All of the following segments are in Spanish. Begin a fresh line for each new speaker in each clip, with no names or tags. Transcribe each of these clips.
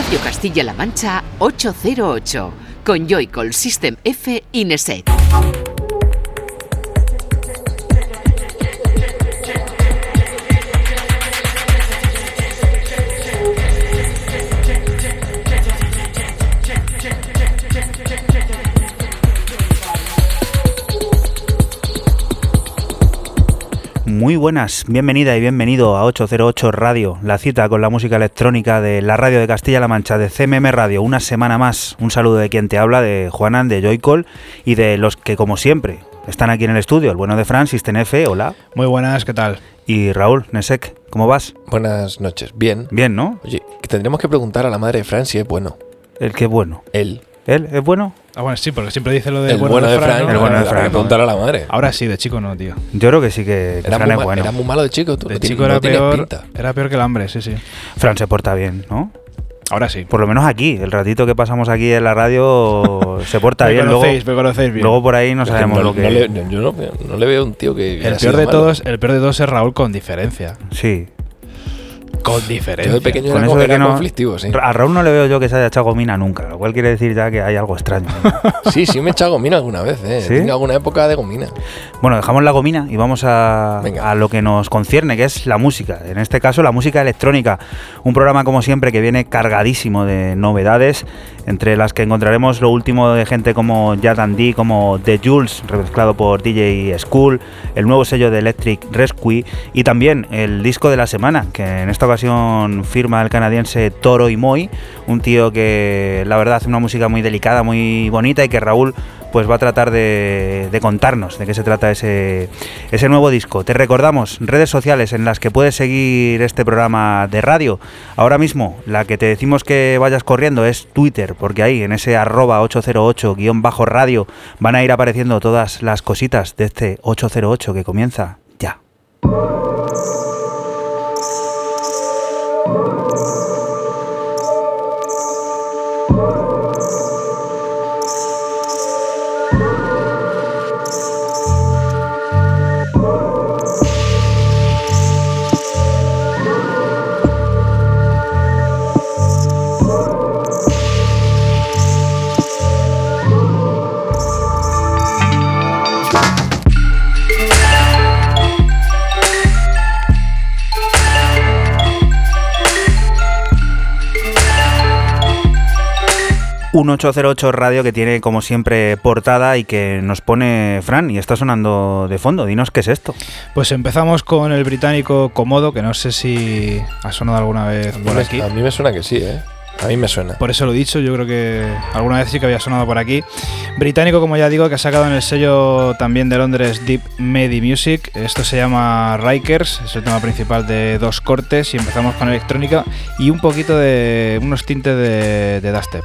Radio Castilla-La Mancha 808 con Joycall System F Ineset.
Buenas, bienvenida y bienvenido a 808 Radio, la cita con la música electrónica de la radio de Castilla-La Mancha, de CMM Radio, una semana más. Un saludo de quien te habla, de Juanan, de Joycall y de los que, como siempre, están aquí en el estudio, el bueno de Francis Tenefe, hola.
Muy buenas, ¿qué tal?
Y Raúl Nesek, ¿cómo vas?
Buenas noches, bien.
Bien, ¿no?
Oye, que tendremos que preguntar a la madre de Fran si es bueno.
El que bueno.
Él.
¿Él es bueno?
Ah, bueno, sí, porque siempre dice lo de
El bueno, de Fran.
¿no?
El bueno de
Habrá
Fran,
que
¿no?
preguntar a la madre.
Ahora sí, de chico no, tío.
Yo creo que sí que, que
Era
Fran
muy,
es bueno.
era muy malo de chico. Tú
De
no
chico era peor,
pinta.
era peor que el hambre, sí, sí.
Fran se porta bien, ¿no?
Ahora sí.
Por lo menos aquí, el ratito que pasamos aquí en la radio se porta
me
bien. Luego,
conocéis, me conocéis bien.
luego por ahí no sabemos
no-
lo que...
no le- no- yo no, no le veo un tío que.
el peor de
malo.
todos, el peor de todos es Raúl con diferencia.
Sí.
Con diferencia.
Yo de pequeño
Con
era,
eso
era
no-
conflictivo, sí.
A Raúl no le veo yo que se haya echado gomina nunca, lo cual quiere decir ya que hay algo extraño.
Sí, sí me he echado gomina alguna vez, ¿eh?
¿Sí?
He tenido alguna época de gomina.
bueno, dejamos la gomina y vamos a,
Venga.
a lo que nos concierne, que es la música. En este caso, la música electrónica. Un programa, como siempre, que viene cargadísimo de novedades, entre las que encontraremos lo último de gente como Yad D, como The Jules, remezclado por DJ School, el nuevo sello de Electric Rescue y también el disco de la semana, que en esta firma el canadiense Toro y Moy, un tío que la verdad hace una música muy delicada, muy bonita y que Raúl pues va a tratar de, de contarnos de qué se trata ese, ese nuevo disco. Te recordamos redes sociales en las que puedes seguir este programa de radio. Ahora mismo la que te decimos que vayas corriendo es Twitter, porque ahí en ese arroba 808-radio van a ir apareciendo todas las cositas de este 808 que comienza ya. Un 808 radio que tiene como siempre portada y que nos pone Fran y está sonando de fondo. Dinos qué es esto.
Pues empezamos con el británico Comodo, que no sé si ha sonado alguna vez por
me,
aquí.
a mí me suena que sí, ¿eh? A mí me suena.
Por eso lo he dicho, yo creo que alguna vez sí que había sonado por aquí. Británico, como ya digo, que ha sacado en el sello también de Londres Deep Medi Music. Esto se llama Rikers, es el tema principal de dos cortes y empezamos con electrónica y un poquito de unos tintes de, de dubstep.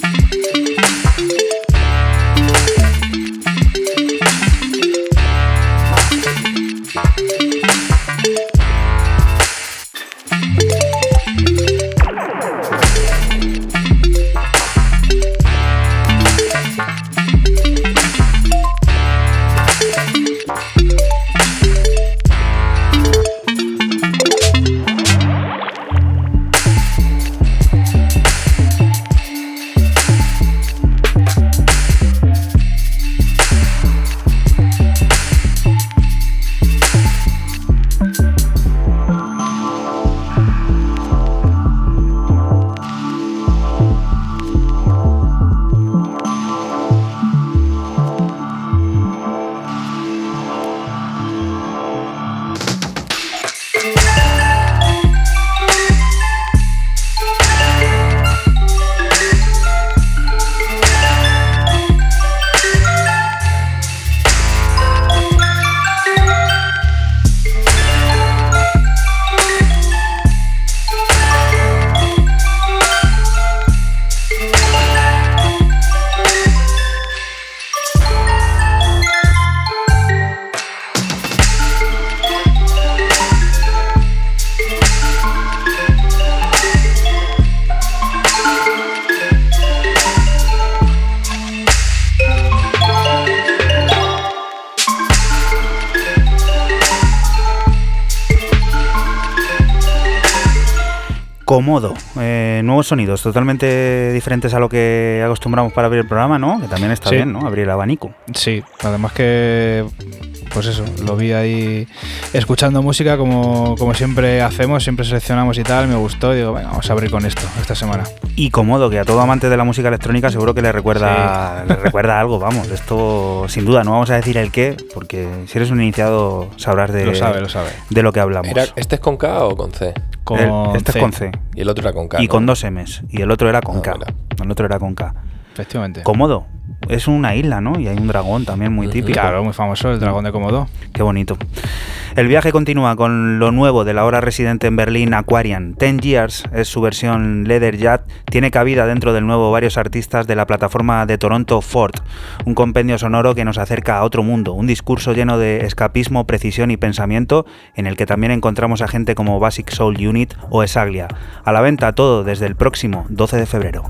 Cómodo, eh, nuevos sonidos totalmente diferentes a lo que acostumbramos para abrir el programa, ¿no? Que también está
Sí.
bien, ¿no? Abrir el abanico.
Sí, además que, pues eso, lo vi ahí escuchando música como, como siempre hacemos, siempre seleccionamos y tal, me gustó y digo, venga, vamos a abrir con esto esta semana.
Y cómodo, que a todo amante de la música electrónica seguro que le recuerda,
Sí.
le recuerda algo, vamos. Esto sin duda, no vamos a decir el qué, porque si eres un iniciado sabrás de,
lo sabe, lo sabe.
de lo que hablamos.
Era- ¿Este es con K o con C?
Con
El- este
C,
es con C.
Y el otro era con K.
y
¿no?
con dos M's. Y el otro era con
Ah,
K. El otro era con K.
Efectivamente.
Cómodo. Es una isla, ¿no? Y hay un dragón también muy típico.
Claro, muy famoso, el dragón de Komodo.
Qué bonito. El viaje continúa con lo nuevo de la ahora residente en Berlín, Aquarian. Ten Years es su versión Leather Jet. Tiene cabida dentro del nuevo varios artistas de la plataforma de Toronto Ford. Un compendio sonoro que nos acerca a otro mundo. Un discurso lleno de escapismo, precisión y pensamiento, en el que también encontramos a gente como Basic Soul Unit o Esaglia. A la venta todo desde el próximo 12 de febrero.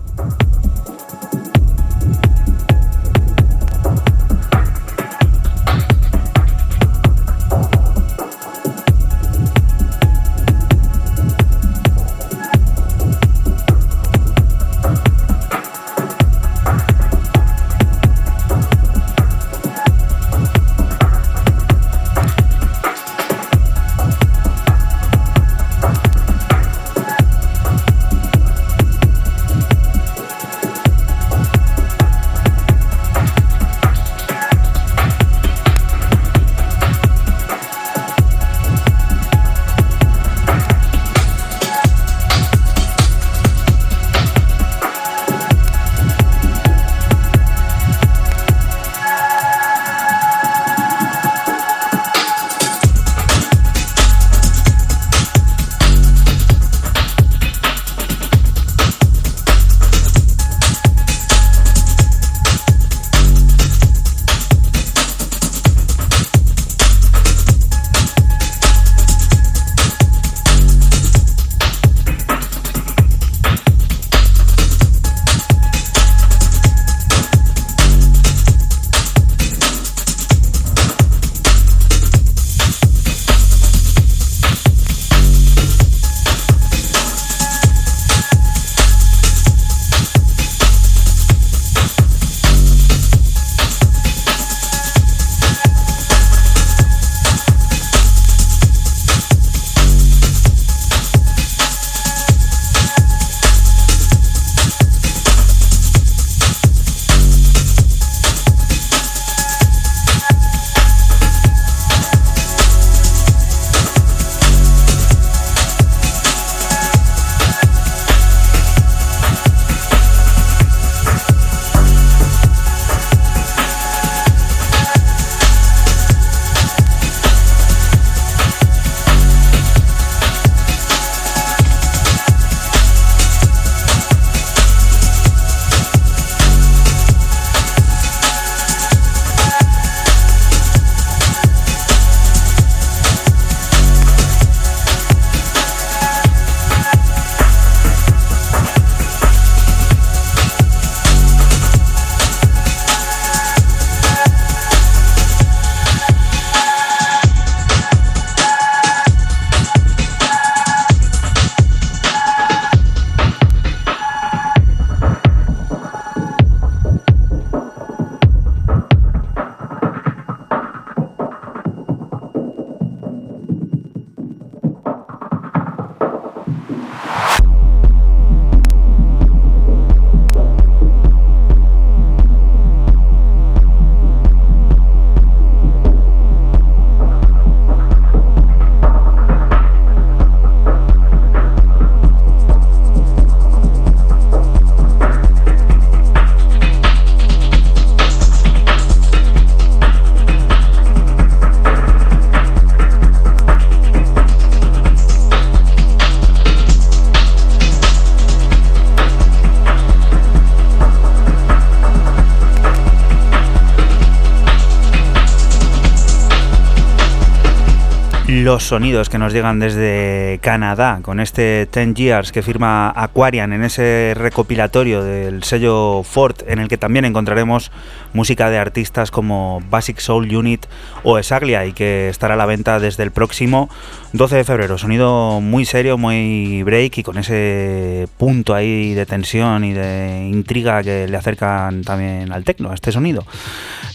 Los sonidos que nos llegan desde Canadá con este 10 Years que firma Aquarian en ese recopilatorio del sello Ford en el que también encontraremos música de artistas como Basic Soul Unit o Esaglia y que estará a la venta desde el próximo 12 de febrero. Sonido muy serio, muy break y con ese punto ahí de tensión y de intriga que le acercan también al tecno, a este sonido.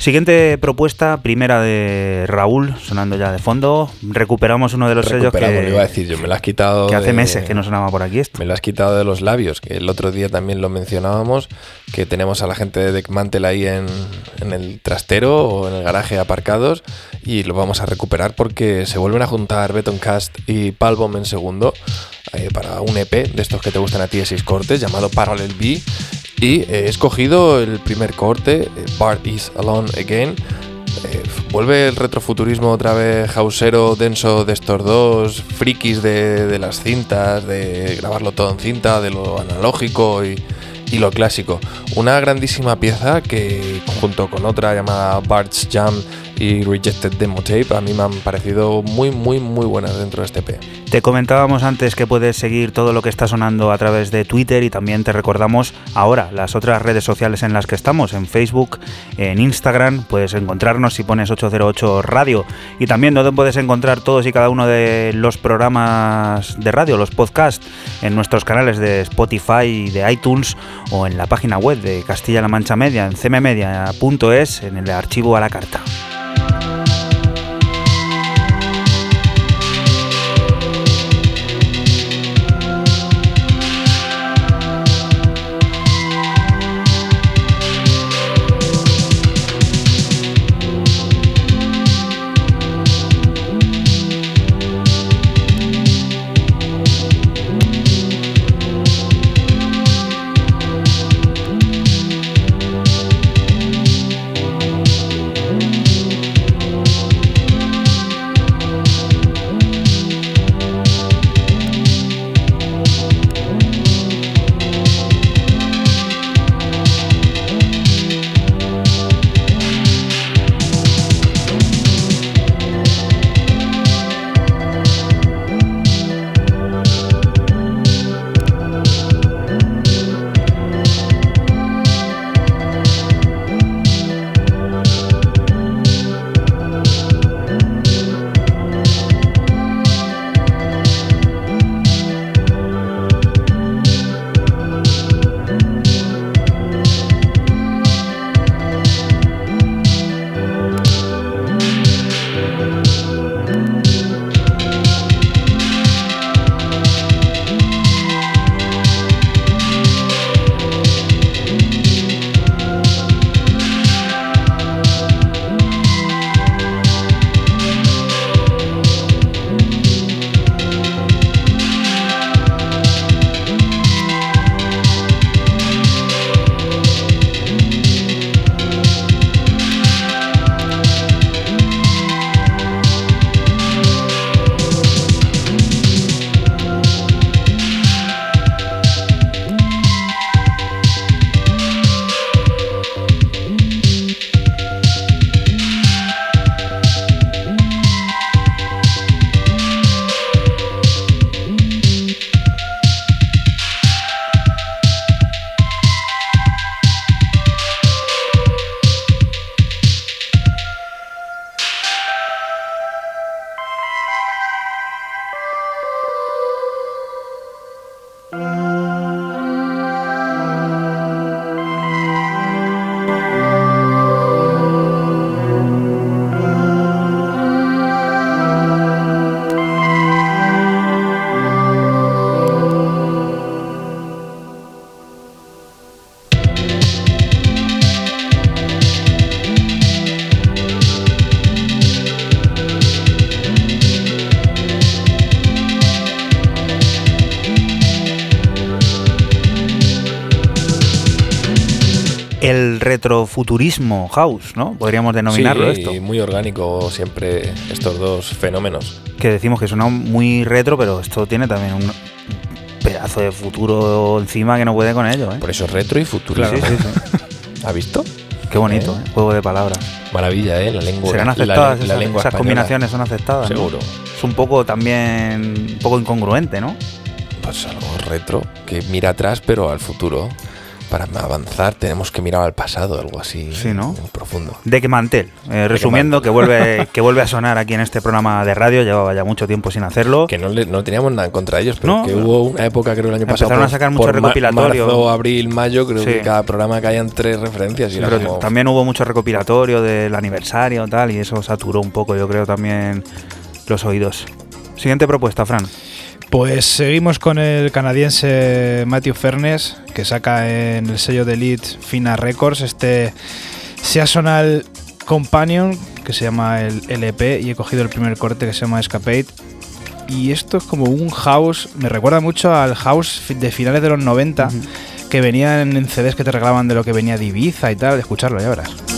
Siguiente propuesta, primera de Raúl, sonando ya de fondo. Recuperamos uno de los sellos que.
iba a decir, yo me lo has quitado.
Que hace meses que no sonaba por aquí esto.
Me lo has quitado de los labios, que el otro día también lo mencionábamos, que tenemos a la gente de Deckmantel ahí en, en el trastero o en el garaje aparcados y lo vamos a recuperar porque se vuelven a juntar Betoncast y Palbom en segundo eh, para un EP de estos que te gustan a ti de seis cortes llamado Parallel B y he escogido el primer corte, eh, Bart is Alone Again. Eh, vuelve el retrofuturismo otra vez hausero, denso de estos dos, frikis de, de, las cintas, de grabarlo todo en cinta, de lo analógico y, y lo clásico. Una grandísima pieza que junto con otra llamada Bart's Jam y Rejected Demo Tape a mí me han parecido muy muy muy buenas dentro de este P.
Te comentábamos antes que puedes seguir todo lo que está sonando a través de Twitter y también te recordamos ahora las otras redes sociales en las que estamos, en Facebook, en Instagram, puedes encontrarnos si pones 808 Radio y también donde puedes encontrar todos y cada uno de los programas de radio, los podcasts, en nuestros canales de Spotify de iTunes o en la página web de Castilla-La Mancha Media, en cmmedia.es, en el archivo a la carta. Retrofuturismo house, ¿no? Podríamos denominarlo
sí,
esto.
muy orgánico siempre estos dos fenómenos.
Que decimos que suena muy retro, pero esto tiene también un pedazo de futuro encima que no puede con ello, ¿eh?
Por eso es retro y futuro.
Claro, sí, sí.
¿Ha visto?
Qué bonito, ¿eh? juego de palabras.
Maravilla, ¿eh? La lengua.
¿Serán aceptadas
la, la
esas,
lengua
esas
española.
combinaciones? ¿Son aceptadas? ¿no?
Seguro.
Es un poco también, un poco incongruente, ¿no?
Pues algo retro, que mira atrás pero al futuro. Para avanzar tenemos que mirar al pasado, algo así
Sí,
profundo.
De que mantel. Eh, resumiendo, que vuelve, que vuelve a sonar aquí en este programa de radio. Llevaba ya mucho tiempo sin hacerlo.
Que no, le- no teníamos nada contra ellos, pero
No.
que hubo una época, creo, el año pasado.
Empezaron a sacar mucho
ma-
recopilatorio.
Marzo, abril, mayo, creo
Sí.
que cada programa caían tres referencias. Y
Pero
como-
también hubo mucho recopilatorio del aniversario tal, y eso saturó un poco, yo creo, también los oídos. Siguiente propuesta, Fran.
Pues seguimos con el canadiense Matthew Fernes, que saca en el sello de Elite Fina Records este Seasonal Companion, que se llama el LP, y he cogido el primer corte que se llama Escapade. Y esto es como un house, me recuerda mucho al house de finales de los 90, que venían en CDs que te regalaban de lo que venía de Ibiza y tal, de escucharlo, ya verás.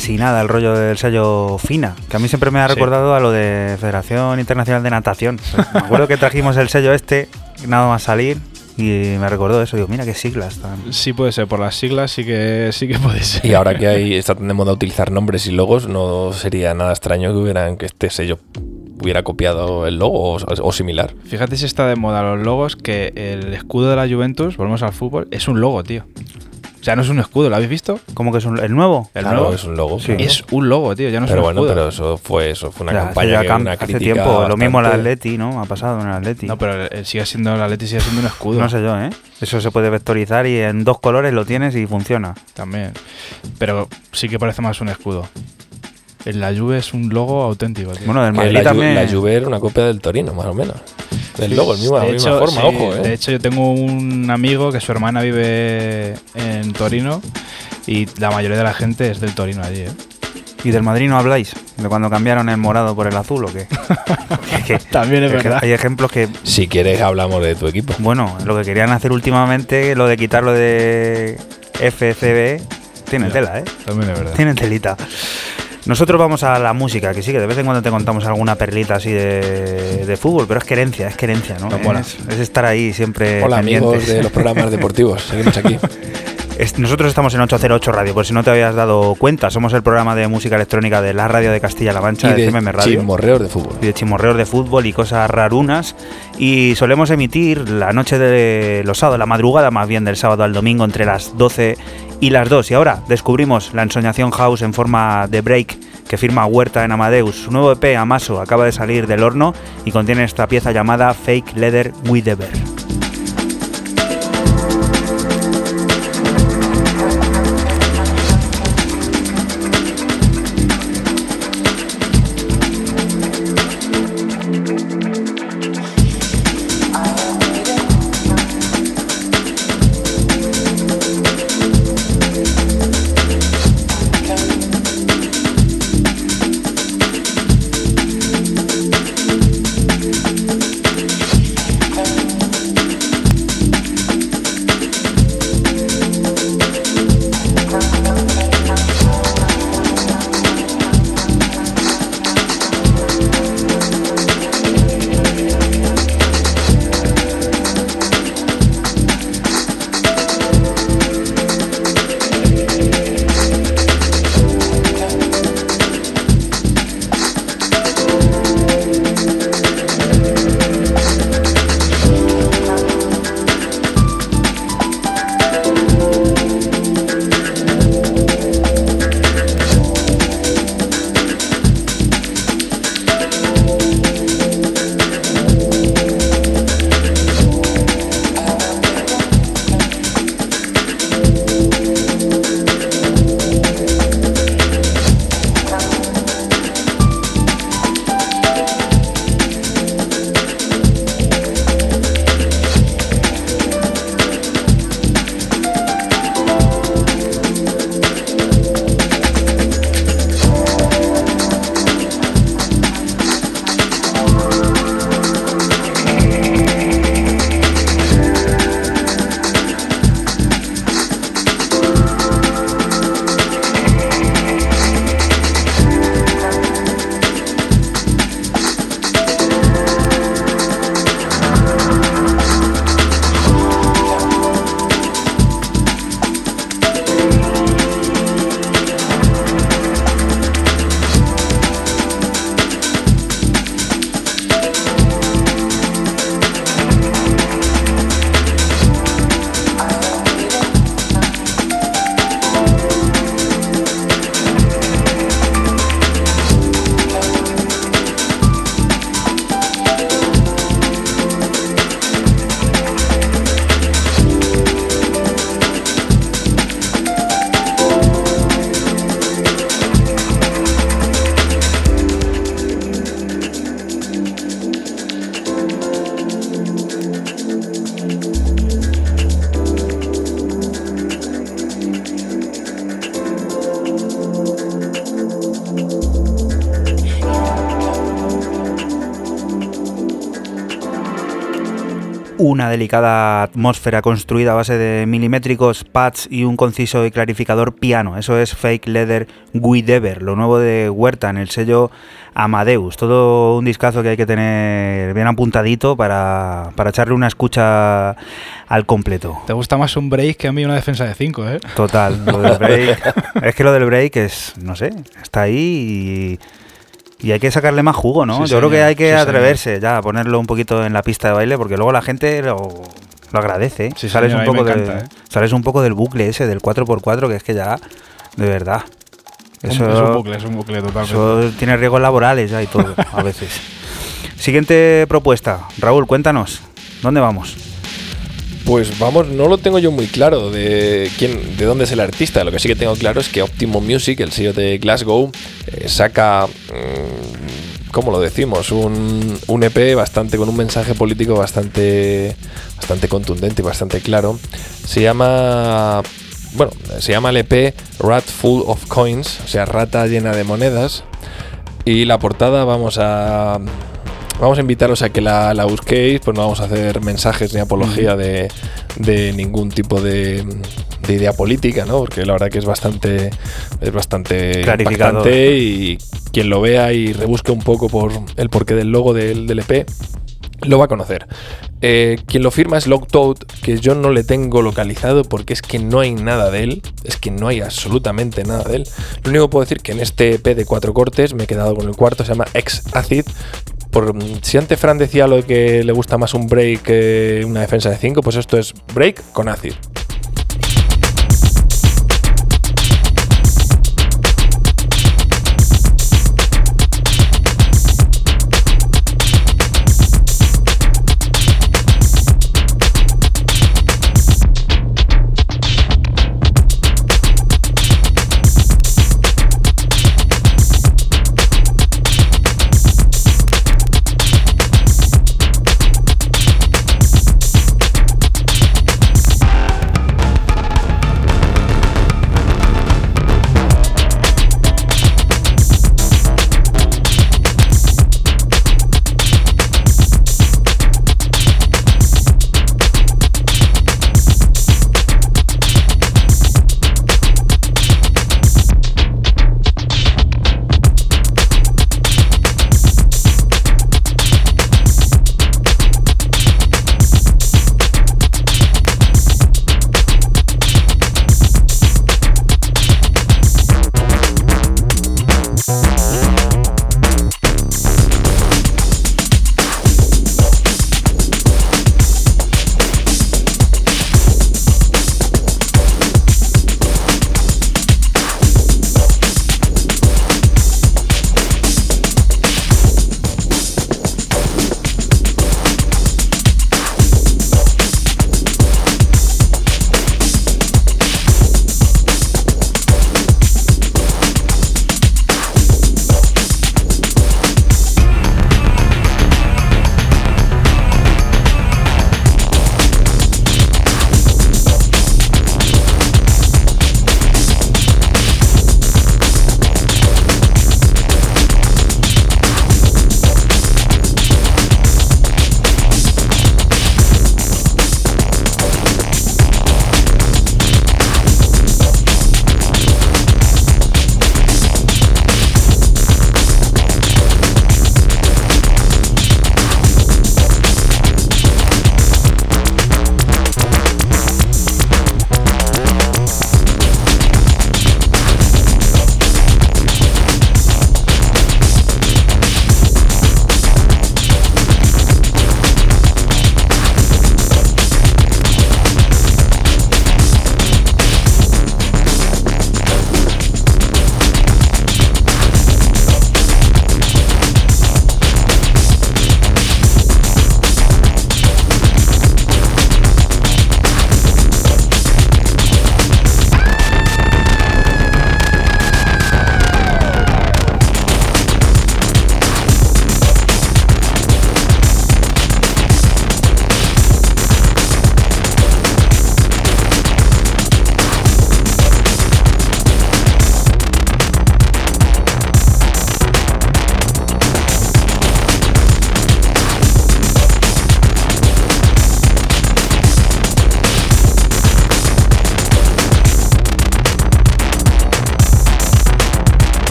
Casi nada el rollo del sello FINA, que a mí siempre me ha
Sí.
recordado a lo de Federación Internacional de Natación. Pues me acuerdo que trajimos el sello este, nada más salir, y me recordó eso. Digo, mira qué siglas tan.
Sí puede ser, por las siglas sí que, sí que puede ser.
Y ahora que hay, está tan de moda utilizar nombres y logos, no sería nada extraño que hubieran que este sello hubiera copiado el logo o, o similar.
Fíjate si está de moda los logos, que el escudo de la Juventus, volvemos al fútbol, es un logo, tío. O sea, no es un escudo, ¿lo habéis visto?
¿Cómo que es un- el nuevo?
El
Claro,
nuevo
es un logo.
Sí.
claro.
es un logo, tío, ya no es
pero
un
bueno,
escudo.
pero eso fue eso fue una
Ya,
campaña
hace
que una
cam- hace
crítica
tiempo. Lo mismo el Atleti, ¿no? Ha pasado en el Atleti.
No, pero el, el sigue siendo, el Atleti sigue siendo un escudo.
No sé yo, ¿eh? Eso se puede vectorizar y en dos colores lo tienes y funciona.
También. Pero sí que parece más un escudo. En la Juve es un logo auténtico, tío.
Bueno, del Madrid
la,
también.
la Juve era una copia del Torino, más o menos. Del logo, el mismo, la
de
misma
hecho,
forma,
sí,
ojo, ¿eh?
De hecho, yo tengo un amigo que su hermana vive en Torino y la mayoría de la gente es del Torino allí, ¿eh?
¿Y del Madrid no habláis? de cuando cambiaron el morado por el azul o qué. Es que-
También es verdad.
hay ejemplos que,
Si quieres, hablamos de tu equipo.
bueno, lo que querían hacer últimamente, lo de quitarlo de FCB, tiene
Ya.
tela, ¿eh?
También es verdad.
Tienen telita. Nosotros vamos a la música, que sí, que de vez en cuando te contamos alguna perlita así de, de fútbol, pero es querencia, es querencia, ¿no? Es, es estar ahí siempre
Hola, amigos de los programas deportivos. Seguimos aquí.
Nosotros estamos en 808 Radio, por si no te habías dado cuenta, somos el programa de música electrónica de la radio de Castilla-La Mancha,
y
de
de
CMM Radio.
chismorreos de fútbol.
y de chimorreos de fútbol y cosas rarunas. Y solemos emitir la noche de los sábados, la madrugada más bien del sábado al domingo entre las 12 y las 2. Y ahora descubrimos la ensoñación house en forma de break que firma Huerta en Amadeus. Su nuevo EP, Amaso, acaba de salir del horno y contiene esta pieza llamada Fake Leather with the Bear. Una delicada atmósfera construida a base de milimétricos pads y un conciso y clarificador piano. Eso es Fake Leather Guidever, lo nuevo de Huerta en el sello Amadeus. Todo un discazo que hay que tener bien apuntadito para, para echarle una escucha al completo.
Te gusta más un break que a mí una defensa de 5, ¿eh?
Total, lo del break. es que lo del break es, no sé, está ahí y, y hay que sacarle más jugo, ¿no?
Sí,
Yo creo que hay que
sí,
atreverse ya a ponerlo un poquito en la pista de baile porque luego la gente lo, lo agradece. ¿eh?
Sí,
sales,
señor,
un poco de,
¿eh?
sales un poco del bucle ese, del 4x4, que es que ya, de verdad. Eso,
es un bucle, es un bucle totalmente.
eso tiene riesgos laborales ya y todo, a veces. Siguiente propuesta. Raúl, cuéntanos, ¿dónde vamos?
Pues vamos, no lo tengo yo muy claro de quién, de dónde es el artista. Lo que sí que tengo claro es que Optimum Music, el sello de Glasgow, eh, saca, mm, ¿cómo lo decimos? Un, un EP bastante con un mensaje político bastante, bastante contundente y bastante claro. Se llama, bueno, se llama el EP Rat Full of Coins, o sea, rata llena de monedas. Y la portada vamos a vamos a invitaros a que la, busquéis, pues no vamos a hacer mensajes ni apología de, ningún tipo de, idea política, ¿no? Porque la verdad que es bastante es bastante impactante y quien lo vea y rebusque un poco por el porqué del logo del, del EP lo va a conocer. Eh, quien lo firma es Toad, que yo no le tengo localizado porque es que no hay nada de él, es que no hay absolutamente nada de él. Lo único que puedo decir que en este EP de cuatro cortes me he quedado con el cuarto, se llama Ex Acid. Por, si antes Fran decía lo de que le gusta más un break que una defensa de 5, pues esto es break con acid.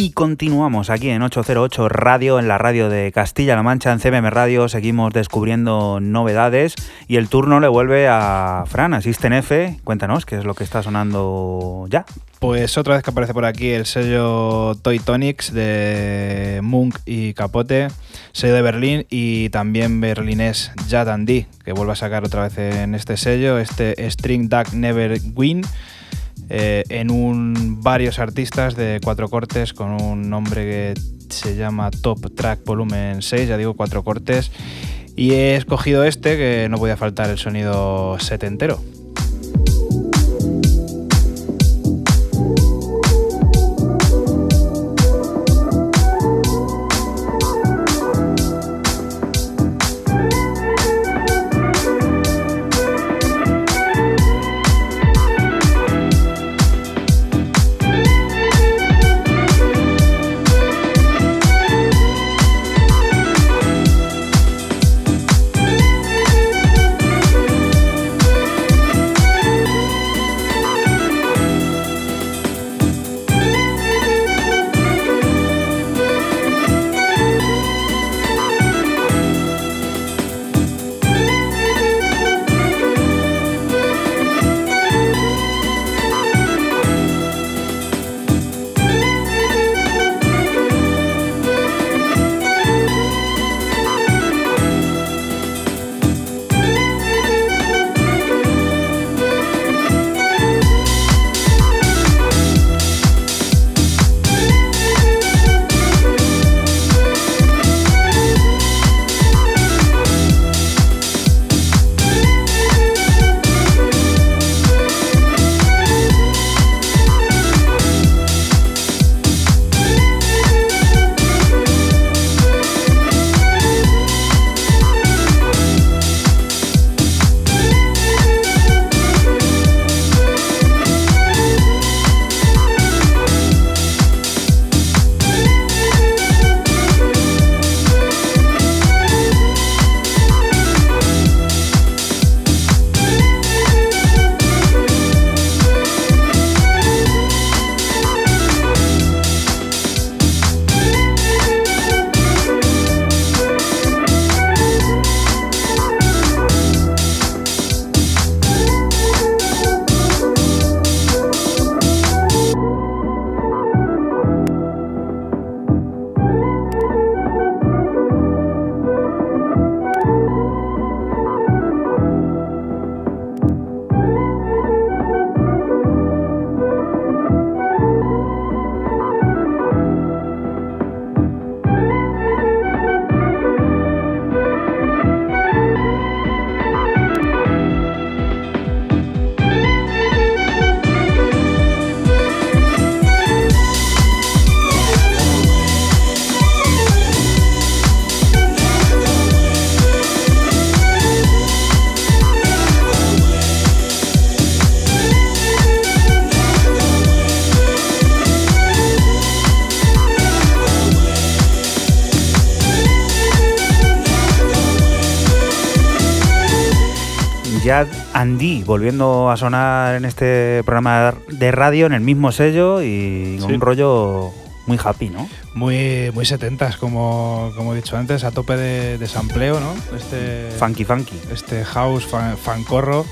Y continuamos aquí en 808 Radio, en la radio de Castilla-La Mancha, en CMM Radio. Seguimos descubriendo novedades y el turno le vuelve a Fran, Asisten F. Cuéntanos qué es lo que está sonando ya.
Pues otra vez que aparece por aquí el sello Toy Tonics de Munk y Capote, sello de Berlín y también berlinés Jad D, que vuelve a sacar otra vez en este sello, este String Duck Never Win. Eh, en un varios artistas de cuatro cortes con un nombre que se llama Top Track Volumen 6, ya digo cuatro cortes. Y he escogido este que no podía faltar el sonido setentero.
Andy volviendo a sonar en este programa de radio en el mismo sello y con un rollo muy happy, ¿no?
Muy, muy setentas, como, como he dicho antes, a tope de, sampleo, ¿no?
Este, funky, funky.
Este house fan, fancorro.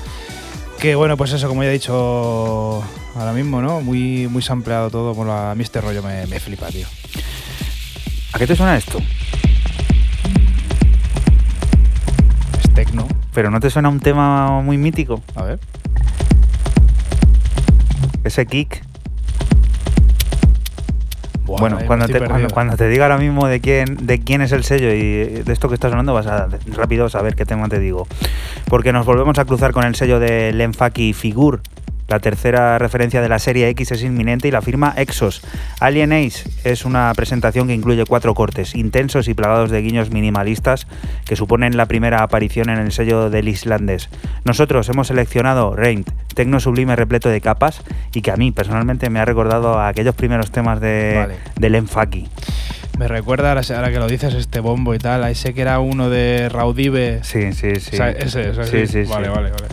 Que bueno, pues eso, como ya he dicho ahora mismo, ¿no? Muy, muy sampleado todo. Bueno, a mí este rollo me, me flipa, tío.
¿A qué te suena esto? Pero ¿no te suena un tema muy mítico?
A ver.
Ese kick. bueno, cuando te, cuando, te, diga ahora mismo de quién, de quién es el sello y de esto que está sonando, vas a rápido saber qué tema te digo. Porque nos volvemos a cruzar con el sello de Lenfaki Figur, la tercera referencia de la serie X es inminente y la firma Exos. Alien Ace es una presentación que incluye cuatro cortes, intensos y plagados de guiños minimalistas que suponen la primera aparición en el sello del islandés. Nosotros hemos seleccionado Reint, tecno sublime repleto de capas y que a mí personalmente me ha recordado a aquellos primeros temas de, del Enfaki.
Me recuerda, ahora, que lo dices, este bombo y tal, a ese que era uno de Raudive.
Sí, sí, sí.
ese, ese, sí, sí, vale, vale, vale.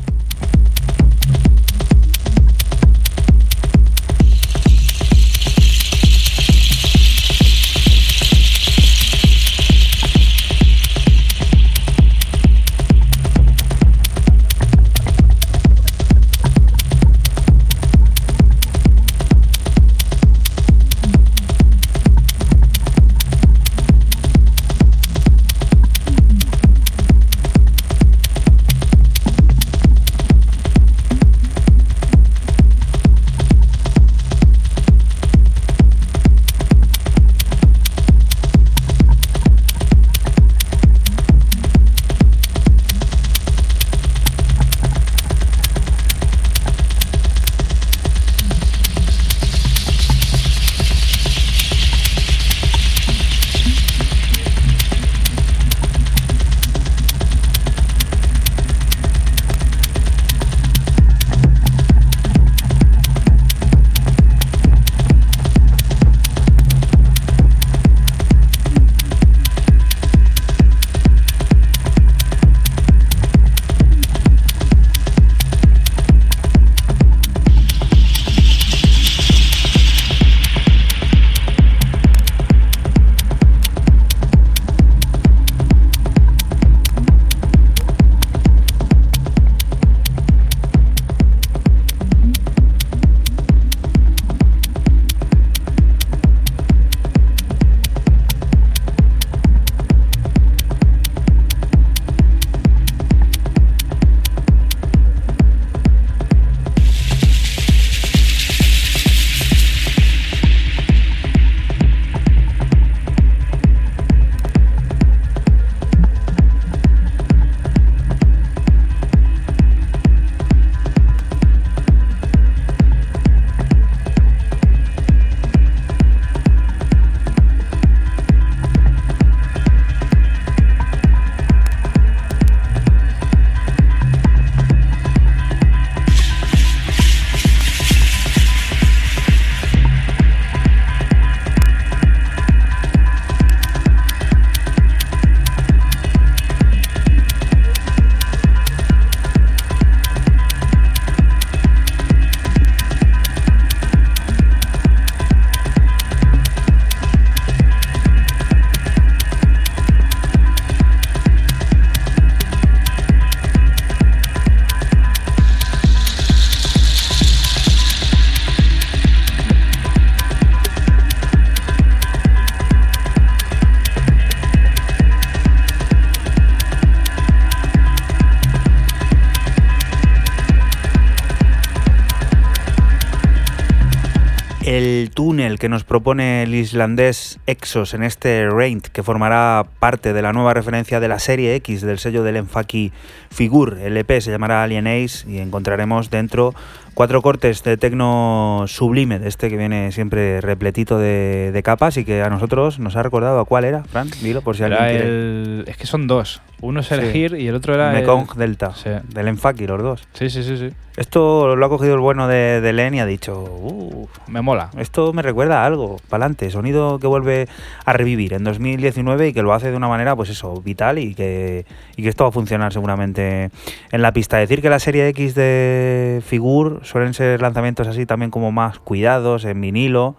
Que nos propone el islandés Exos en este Raint, que formará parte de la nueva referencia de la serie X del sello del Enfaki Figur. El EP se llamará Alien Ace y encontraremos dentro cuatro cortes de tecno sublime, de este que viene siempre repletito de, capas y que a nosotros nos ha recordado a cuál era, Fran, dilo por si alguien quiere.
Es que son dos. Uno es el Gir y el otro era
Mekong Delta, del Enfaki, los dos.
Sí, sí, sí, sí.
Esto lo ha cogido el bueno de, de Len y ha dicho, uh,
me mola.
Esto me recuerda a algo, pa'lante, sonido que vuelve a revivir en 2019 y que lo hace de una manera, pues eso, vital y que, y que esto va a funcionar seguramente en la pista. Decir que la serie X de Figur suelen ser lanzamientos así también como más cuidados, en vinilo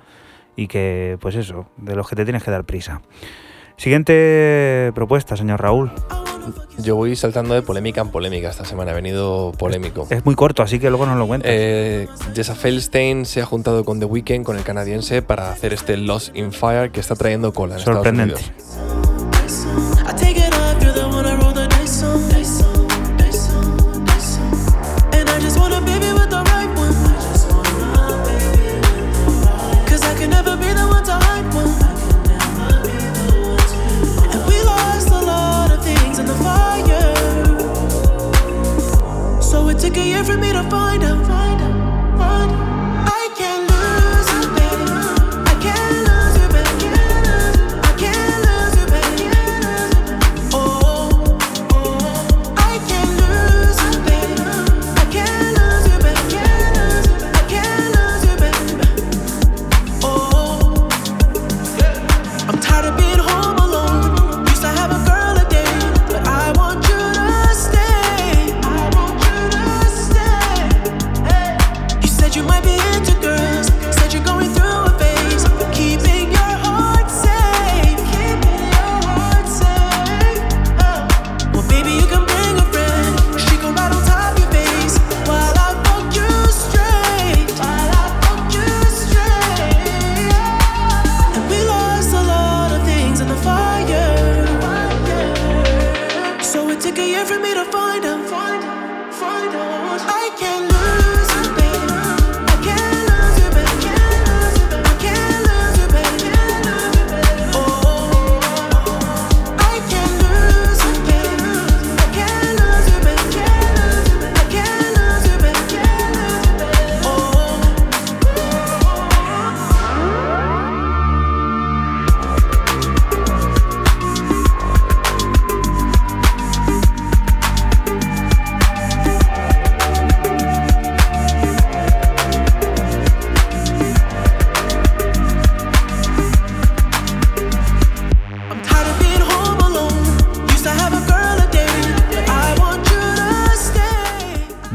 y que, pues eso, de los que te tienes que dar prisa. Siguiente propuesta, señor Raúl.
Yo voy saltando de polémica en polémica esta semana, ha venido polémico.
Es muy corto, así que luego nos lo cuentas.
Eh, Jessa Feldstein se ha juntado con The Weeknd, con el canadiense, para hacer este Lost in Fire que está trayendo cola en
Sorprendente.
Took a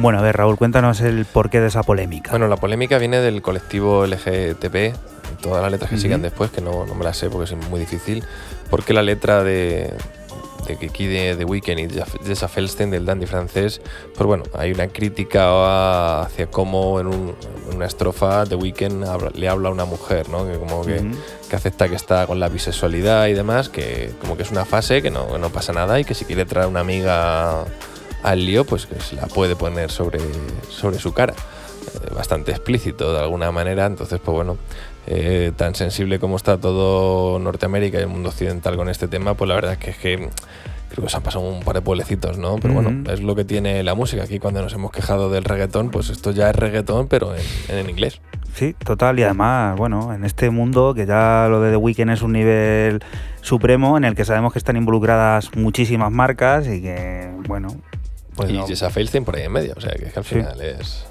Raúl, cuéntanos el porqué de esa polémica.
Bueno, la polémica viene del colectivo LGTB, todas las letras que sigan después, que no, me las sé porque es muy difícil, porque la letra de, de Kiki de The Weeknd y Jessa Felstein del dandy francés, pues bueno, hay una crítica hacia cómo en, una estrofa The Weeknd le habla a una mujer, ¿no? Que como que, que, acepta que está con la bisexualidad y demás, que como que es una fase, que no, no pasa nada y que si quiere traer una amiga al lío, pues que se la puede poner sobre, sobre su cara. Eh, bastante explícito de alguna manera, entonces pues bueno, eh, tan sensible como está todo Norteamérica y el mundo occidental con este tema, pues la verdad es que, es que creo que se han pasado un par de pueblecitos, ¿no? Pero bueno, es lo que tiene la música. Aquí cuando nos hemos quejado del reggaetón, pues esto ya es reggaetón, pero en, en inglés.
Sí, total. Y además, bueno, en este mundo que ya lo de The Weeknd es un nivel supremo en el que sabemos que están involucradas muchísimas marcas y que, bueno,
pues y Jessa Feilstein por ahí en medio, o sea, que, al final es...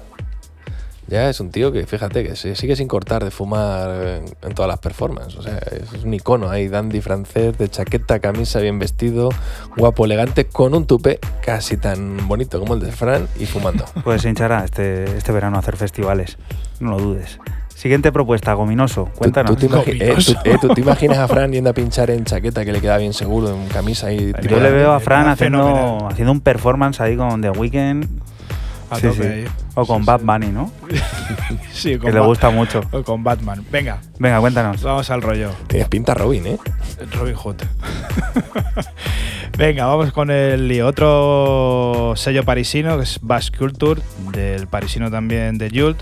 Ya es un tío que, fíjate, que sigue sin cortar de fumar en, todas las performances. O sea, es un icono ahí, dandy francés, de chaqueta, camisa, bien vestido, guapo, elegante, con un tupe casi tan bonito como el de Fran y fumando.
Pues se hinchará este, este verano a hacer festivales, no lo dudes. Siguiente propuesta, Gominoso. Cuéntanos.
Eh, eh, ¿Tú, te imaginas a Fran yendo a pinchar en chaqueta que le queda bien seguro, en camisa y.
Yo le veo a Fran haciendo, haciendo un performance ahí con The Weeknd. Sí, sí. O con Bad Bunny, ¿no?
sí,
con Que le gusta mucho.
O con Batman. Venga.
Venga, cuéntanos.
Vamos al rollo.
Tienes pinta Robin, ¿eh?
Robin Hood. Venga, vamos con el otro sello parisino, que es Bass Culture, del parisino también de Jult,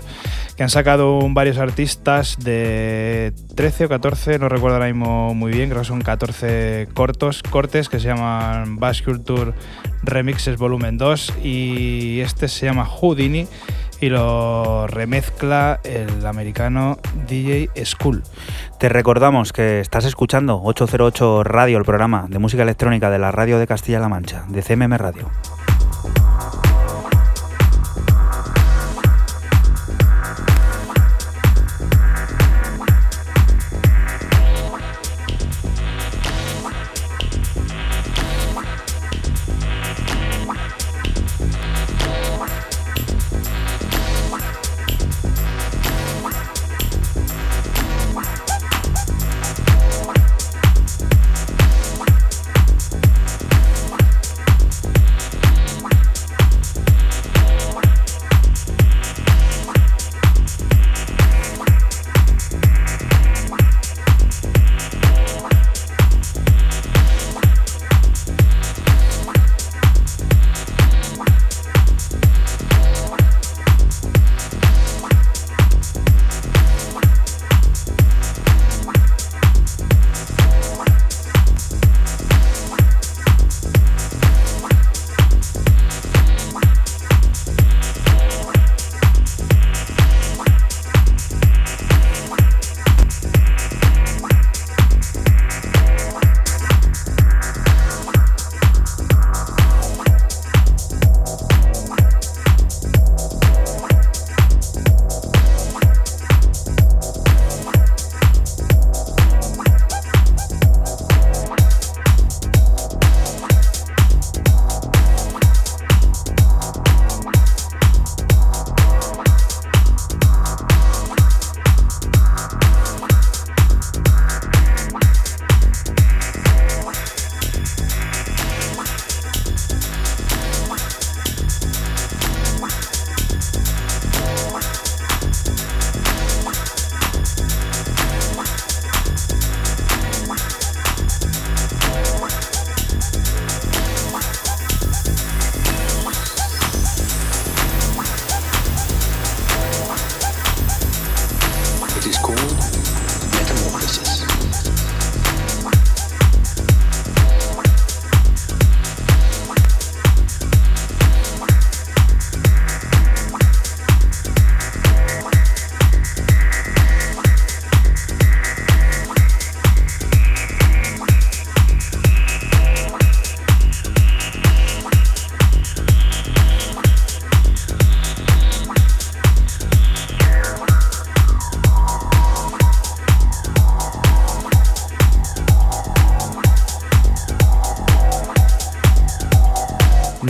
que han sacado varios artistas de 13 o 14, no recuerdo ahora mismo muy bien, creo que son 14 cortos, cortes que se llaman Bass Culture Remixes Volumen 2 y este se llama Houdini y lo remezcla el americano DJ School.
Te recordamos que estás escuchando 808 Radio, el programa de música electrónica de la radio de Castilla-La Mancha, de CMM Radio.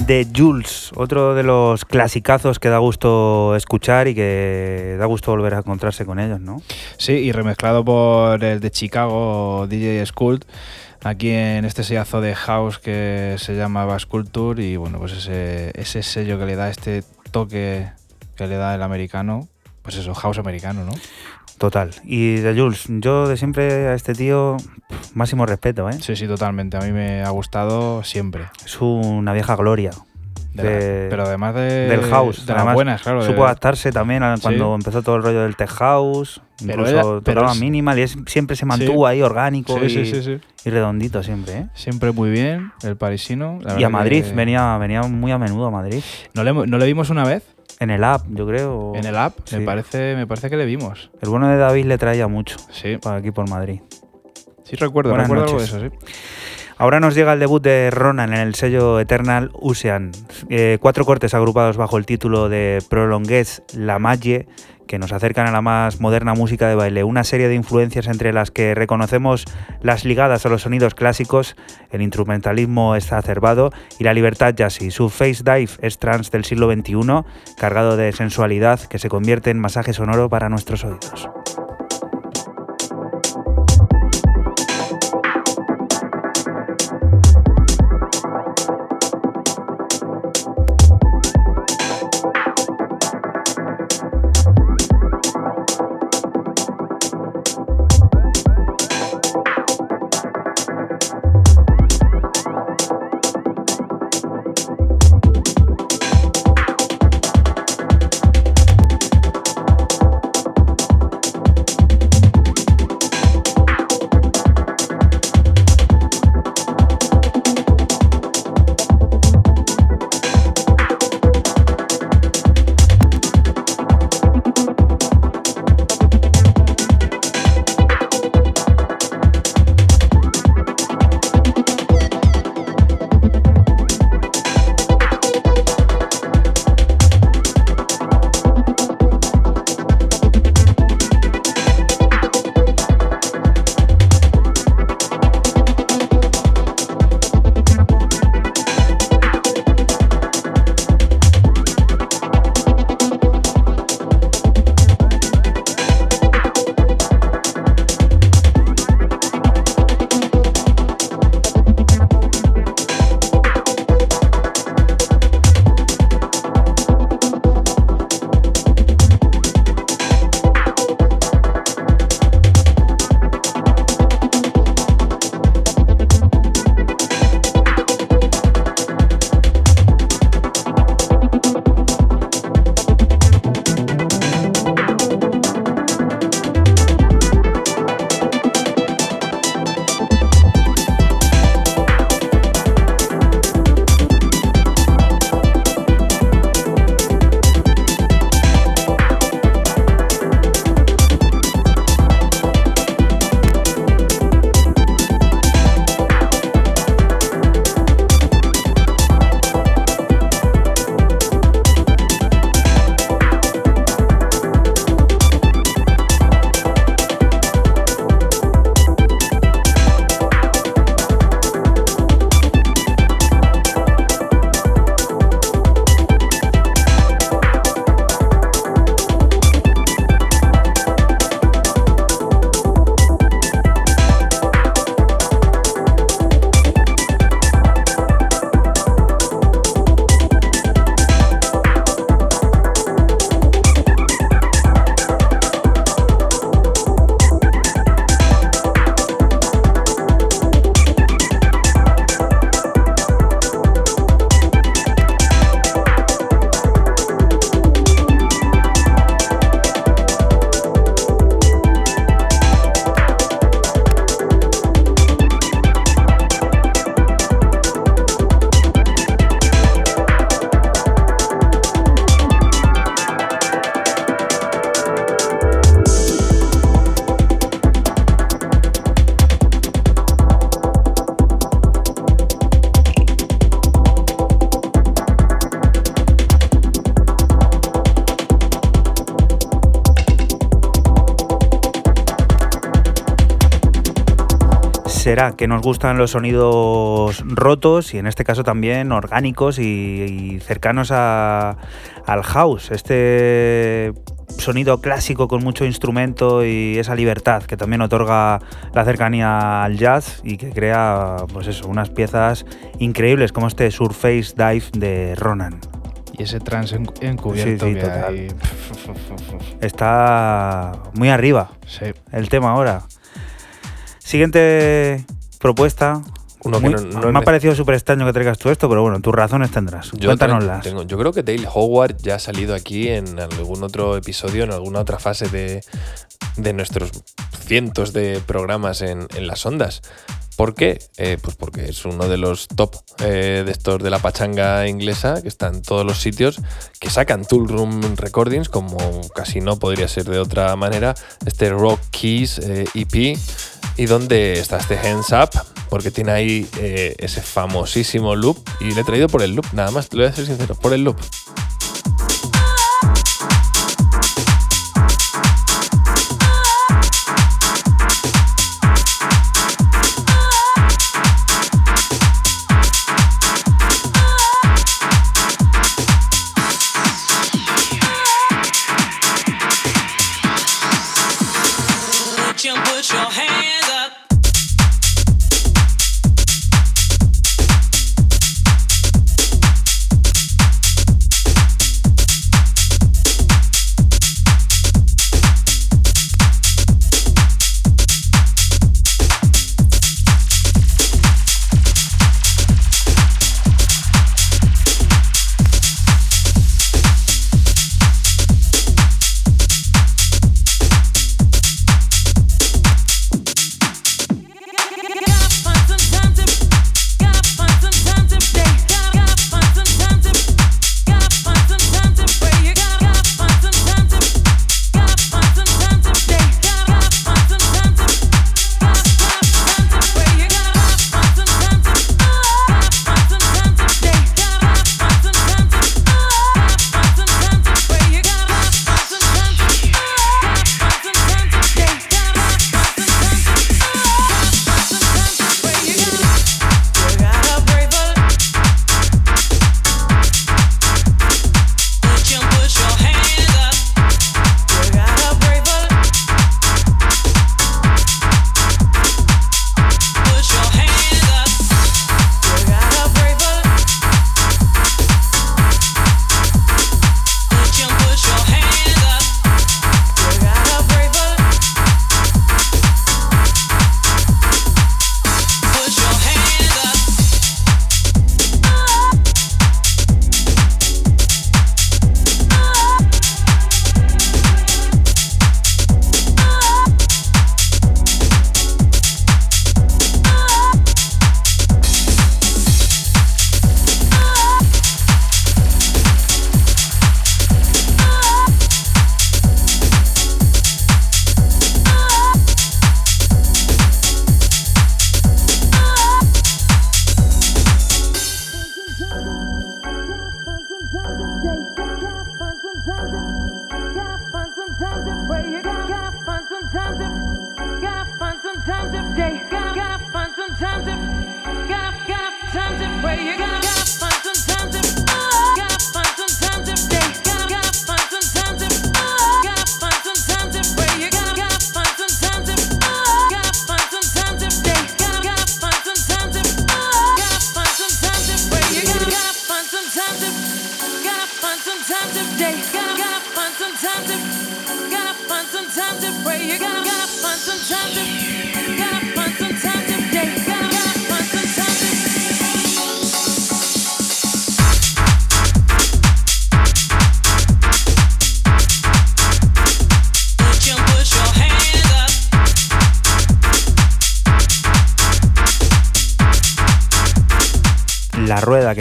De Jules, otro de los clasicazos que da gusto escuchar y que da gusto volver a encontrarse con ellos, ¿no?
Sí, y remezclado por el de Chicago DJ Skult, aquí en este sellazo de house que se llama Bass Culture y bueno, pues ese, ese sello que le da este toque que le da el americano, pues eso, house americano, ¿no?
Total. Y de Jules, yo de siempre a este tío máximo respeto, ¿eh?
Sí, sí, totalmente. A mí me ha gustado siempre.
Es una vieja gloria.
De la- pero además de,
del house.
de las
Además,
buenas, claro.
Supo adaptarse también a cuando
Sí.
empezó todo el rollo del tech house.
Pero
Incluso
era- pero es-
minimal y es- siempre se mantuvo ahí orgánico
Sí,
y,
sí, sí, sí.
y redondito siempre, ¿eh?
Siempre muy bien, el parisino. La
Y a Madrid,
que-
venía, venía muy a menudo a Madrid.
¿No le, no le vimos una vez?
En el app, yo creo.
En el app,
Sí.
me, parece, me parece que le vimos.
El bueno de David le traía mucho
Sí,
para aquí por Madrid.
sí recuerdo,
Buenas
recuerdo algo de eso, sí.
Ahora nos llega el debut de Ronan en el sello Eternal Ocean. Eh, cuatro cortes agrupados bajo el título de Prolongues La Magie, que nos acercan a la más moderna música de baile. Una serie de influencias entre las que reconocemos las ligadas a los sonidos clásicos, el instrumentalismo exacerbado y la libertad jazzy. Su face dive es trance del siglo XXI, cargado de sensualidad que se convierte en masaje sonoro para nuestros oídos. Será que nos gustan los sonidos rotos y en este caso también orgánicos y, y cercanos a- al house. Este sonido clásico con mucho instrumento y esa libertad que también otorga la cercanía al jazz y que crea pues eso, unas piezas increíbles como este Surface Dive de Ronan.
Y ese trance en- encubierto
Sí, sí,
que hay.
Está muy arriba
Sí.
el tema ahora. Siguiente propuesta.
Uno que no- no
me ha parecido súper extraño que traigas tú esto, pero bueno, tus razones tendrás.
Yo
Cuéntanoslas.
tengo- yo creo que Dale Howard ya ha salido aquí en algún otro episodio, en alguna otra fase de, de nuestros cientos de programas en, en las ondas. ¿Por qué? Eh, pues porque es uno de los top eh, de estos de la pachanga inglesa, que está en todos los sitios, que sacan Tool Room Recordings, como casi no podría ser de otra manera, este Rock Keys eh, EP, y donde está este Hands Up, porque tiene ahí eh, ese famosísimo loop, y le he traído por el loop, nada más, te lo voy a ser sincero, por el loop.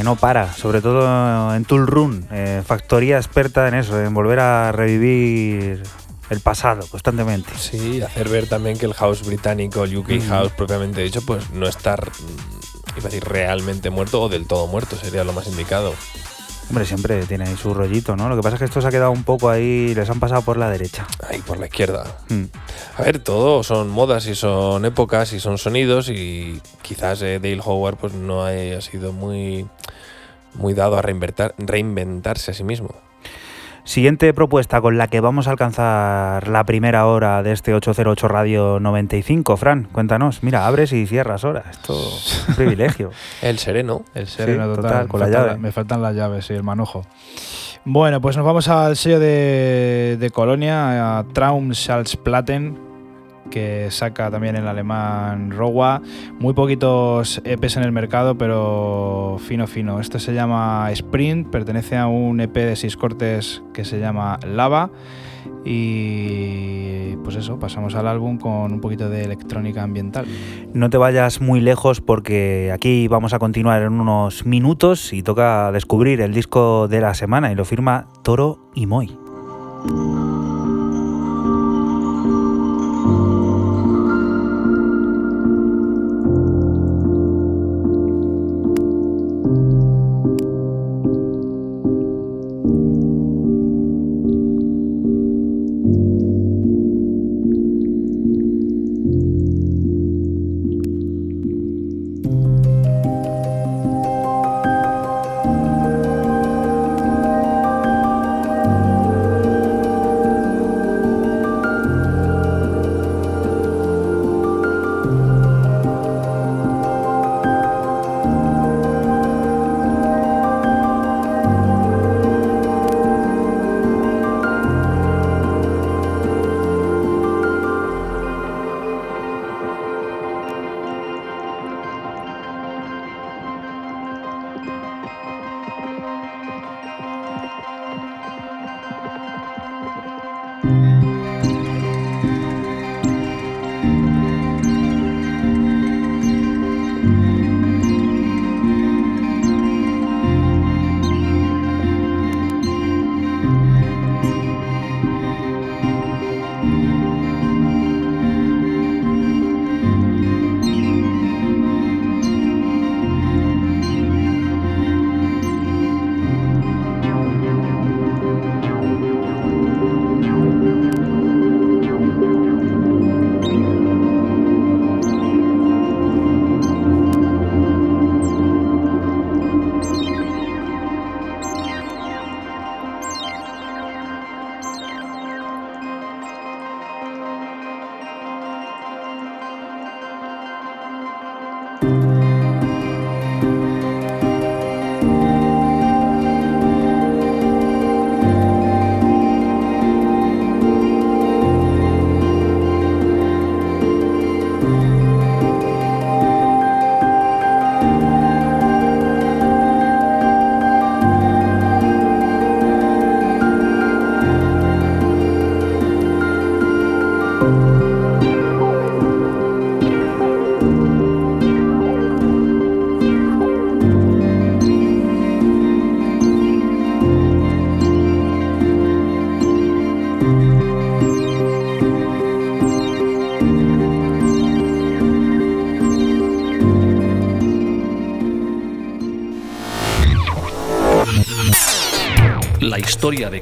No para, sobre todo en Tool Room, eh, factoría experta en eso, en volver a revivir el pasado constantemente.
Sí, hacer ver también que el house británico, el UK
Mm.
house propiamente dicho, pues no estar, mm, iba a decir, realmente muerto o del todo muerto, sería lo más indicado.
Hombre, siempre tiene ahí su rollito, ¿no? Lo que pasa es que esto se ha quedado un poco ahí, les han pasado por la derecha.
Ahí por la izquierda.
Mm.
A ver, todo son modas y son épocas y son sonidos y quizás eh, Dale Howard pues no haya sido muy, muy dado a reinventar, reinventarse a sí mismo.
Siguiente propuesta con la que vamos a alcanzar la primera hora de este 808 Radio 95. Fran, cuéntanos. Mira, abres y cierras horas. Esto es un privilegio.
El sereno.
El sereno
Sí,
total.
con la
faltan
llave.
me faltan las llaves y el manojo. Bueno, pues nos vamos al sello de, de Colonia, a Traumschallplatten, que saca también el alemán Rowa. Muy poquitos EPs en el mercado, pero fino, fino. Esto se llama Sprint, pertenece a un EP de seis cortes que se llama Lava. Y pues eso, pasamos al álbum con un poquito de electrónica ambiental.
No te vayas muy lejos porque aquí vamos a continuar en unos minutos y toca descubrir el disco de la semana y lo firma Toro y Moy.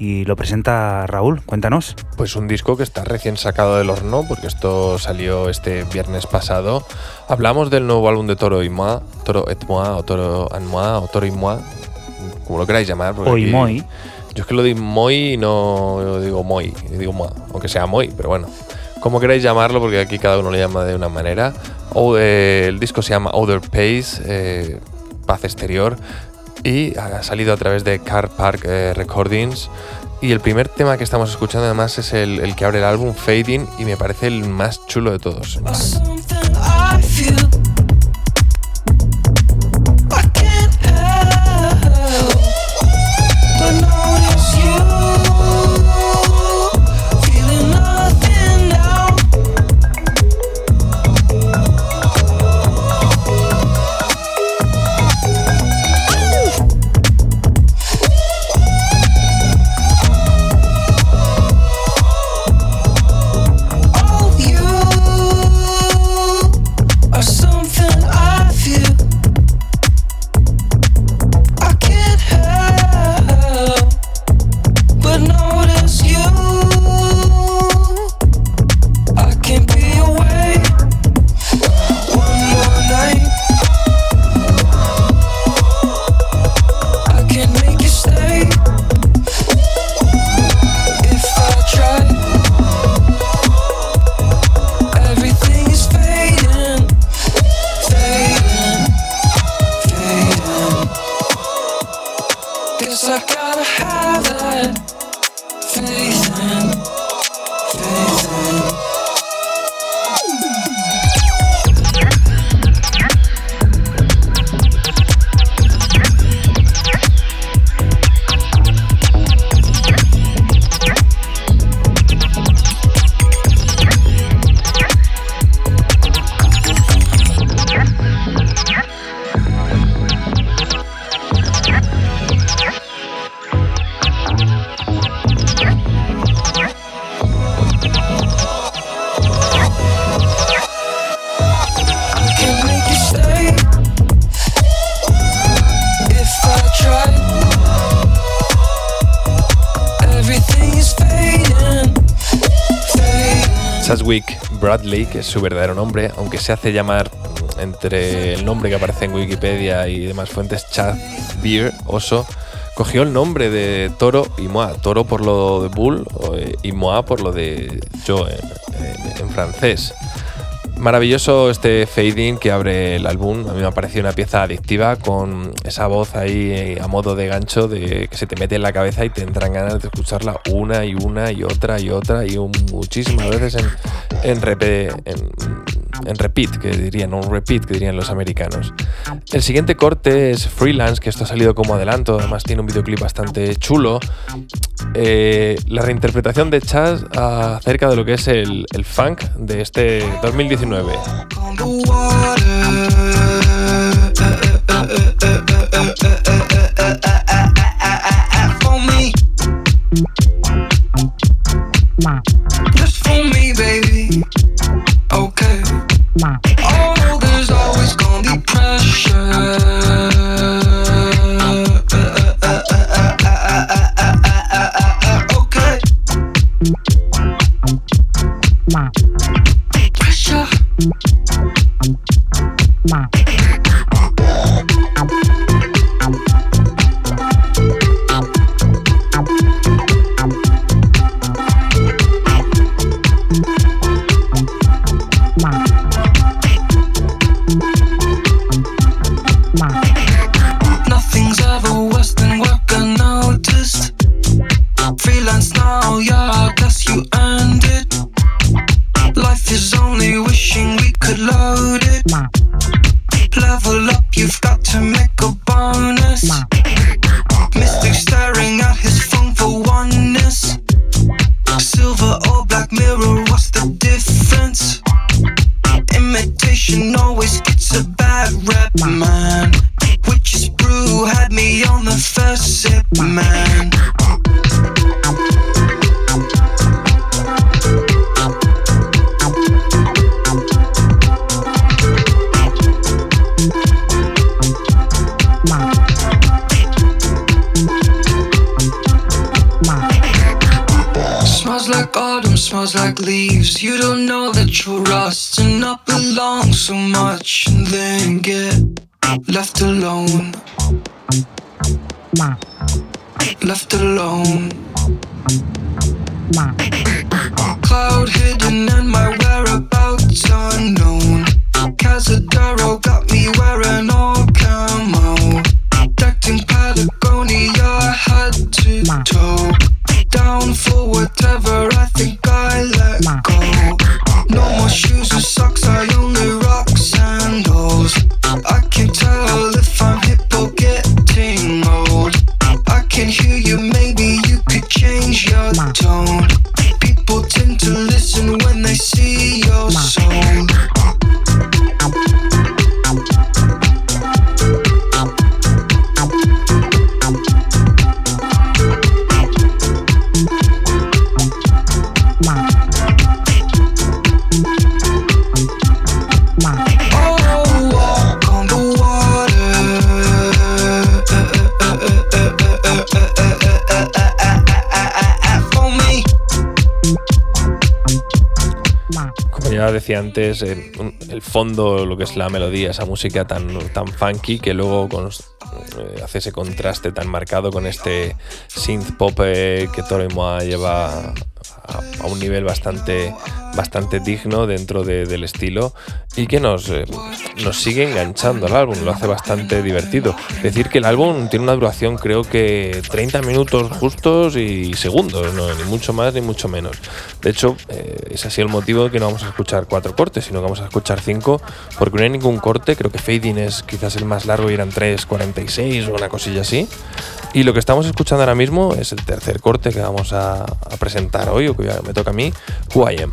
Y lo presenta Raúl, cuéntanos.
Pues un disco que está recién sacado del horno, porque esto salió este viernes pasado. Hablamos del nuevo álbum de Toro y Moi, Toro et Moi, o Toro and Moi, o Toro y Moi, como lo queráis llamar.
O y Moi.
Yo es que lo digo Moi y no yo digo Moi, yo digo Moi, aunque sea Moi, pero bueno. Como queráis llamarlo, porque aquí cada uno lo llama de una manera. O, eh, el disco se llama Other Pace, eh, Paz Exterior, y ha salido a través de Car Park eh, Recordings. Y el primer tema que estamos escuchando además es el, el que abre el álbum, Fading, y me parece el más chulo de todos. Que es su verdadero nombre, aunque se hace llamar entre el nombre que aparece en Wikipedia y demás fuentes, Chad Beer, oso, cogió el nombre de Toro y Moa. Toro por lo de Bull eh, y Moa por lo de yo en francés. Maravilloso este fading que abre el álbum. A mí me ha parecido una pieza adictiva con esa voz ahí eh, a modo de gancho de que se te mete en la cabeza y te entran ganas de escucharla una y una y otra y otra y muchísimas veces en, en, en, repeat, que dirían, un repeat que dirían los americanos. El siguiente corte es Freelance, que esto ha salido como adelanto, además tiene un videoclip bastante chulo. Eh, la reinterpretación de Chaz acerca de lo que es el, el funk de este 2019.
Just
for me, baby. Okay. Oh, there's always gonna be pressure. El, fondo, lo que es la melodía, esa música tan, tan funky que luego eh, hace ese contraste tan marcado con este synth pop eh, que Toro y Moa lleva a, un nivel bastante, bastante digno dentro de- del estilo y que nos, eh, nos sigue enganchando al álbum, lo hace bastante divertido. Decir que el álbum tiene una duración creo que 30 minutos justos y segundos, no, ni mucho más ni mucho menos. De hecho, eh, es así el motivo de que no vamos a escuchar cuatro cortes, sino que vamos a escuchar cinco, porque no hay ningún corte, creo que Fading es quizás el más largo y eran 3.46 o una cosilla así. Y lo que estamos escuchando ahora mismo es el tercer corte que vamos a, a presentar hoy, o que me toca a mí, Who I Am.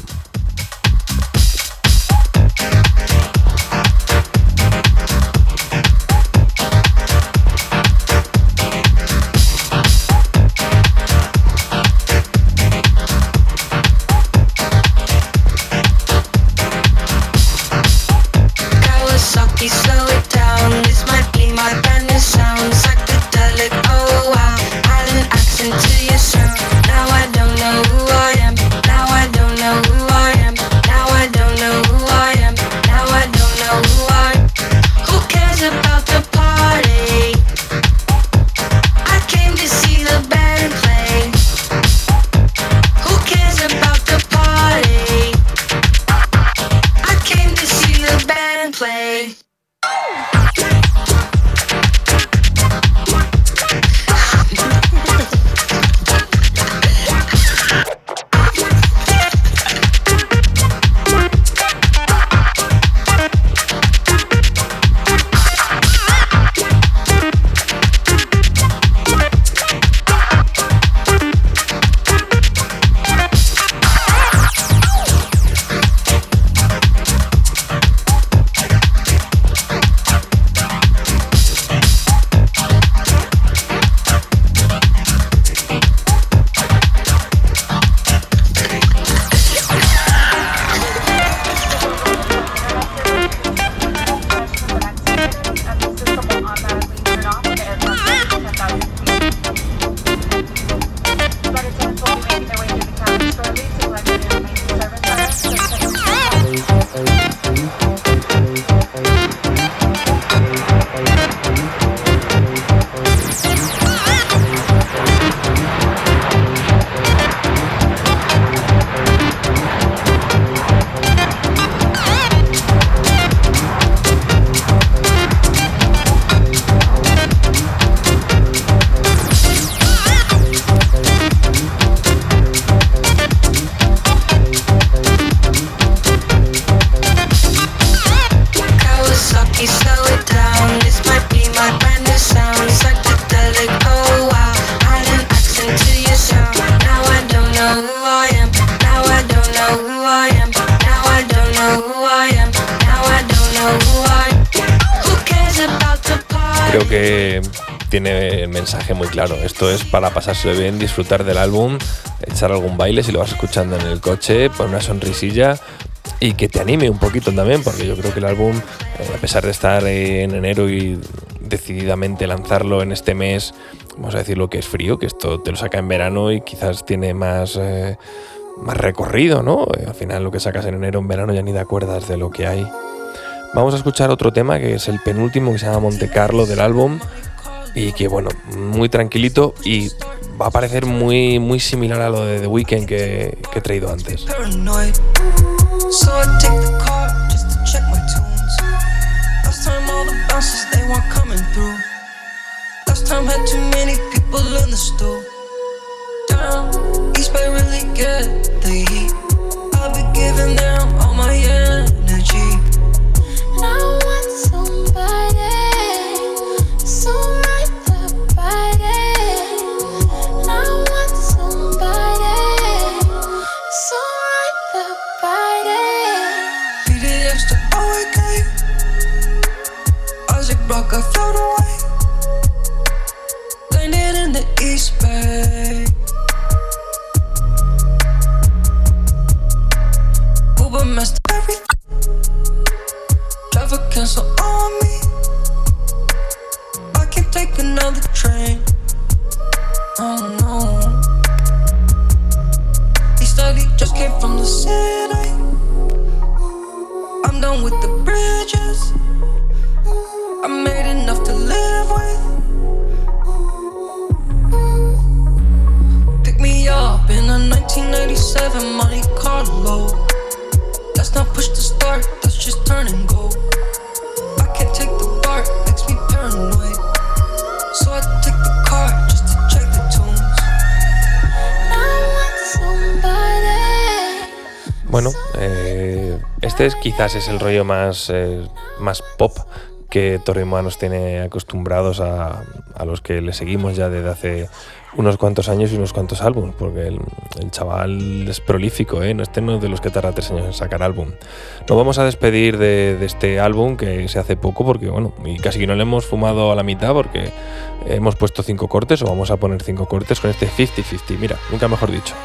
Para pasárselo bien, disfrutar del álbum, echar algún baile si lo vas escuchando en el coche, poner una sonrisilla y que te anime un poquito también, porque yo creo que el álbum, eh, a pesar de estar en enero y decididamente lanzarlo en este mes, vamos a decir lo que es frío, que esto te lo saca en verano y quizás tiene más... eh, más recorrido, ¿no? Eh, Al final lo que sacas en enero, en verano ya ni te acuerdas de lo que hay. Vamos a escuchar otro tema que es el penúltimo que se llama Monte Carlo del álbum y que bueno, muy tranquilito y va a parecer muy, muy similar a lo de The Weeknd que, que he traído antes.
Quizás es el rollo más, eh, más pop que Torremolinos nos tiene acostumbrados a, a los que le seguimos ya desde hace unos cuantos años y unos cuantos álbumes, porque el, chaval es prolífico, ¿eh? este no es de los que tarda tres años en sacar álbum. Nos vamos a despedir de, de, este álbum que se hace poco, porque bueno, y casi que no le hemos fumado a la mitad, porque hemos puesto cinco cortes, o vamos a poner cinco cortes con este 50-50, mira, nunca mejor dicho.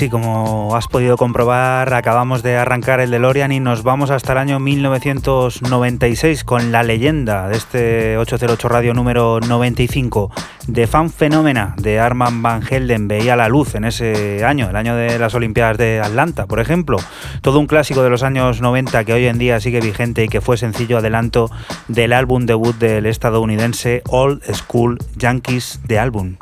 Sí, como has podido comprobar, acabamos de arrancar el DeLorean y nos vamos hasta el año 1996 con la leyenda de este 808 Radio número 95 de Fan Fenómena de Arman Van Helden veía la luz en ese año, el año de las Olimpiadas de Atlanta, por ejemplo. Todo un clásico de los años 90 que hoy en día sigue vigente y que fue sencillo adelanto del álbum debut del estadounidense Old School Yankees de álbum.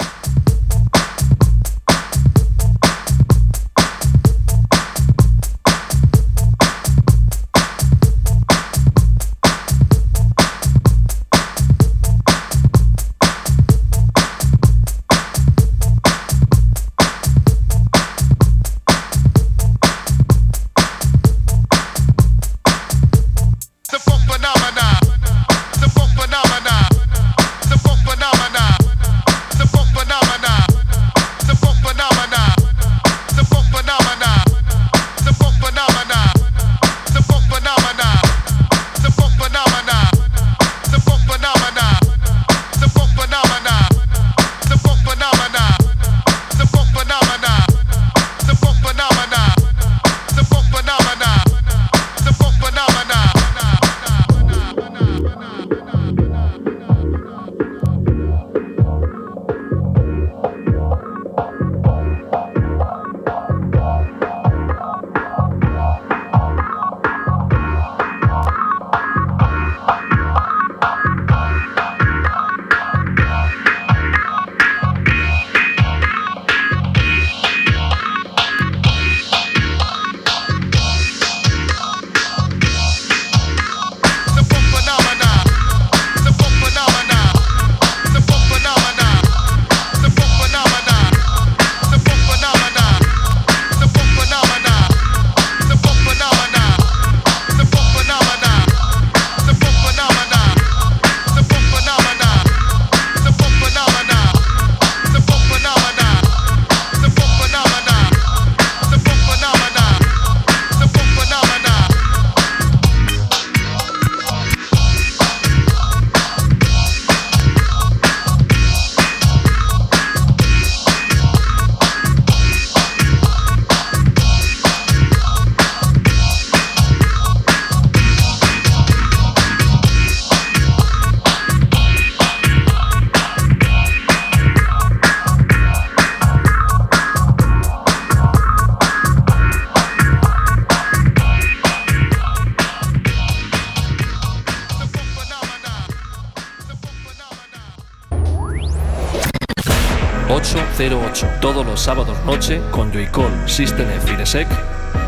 808. Todos los sábados noche con Joycall System F.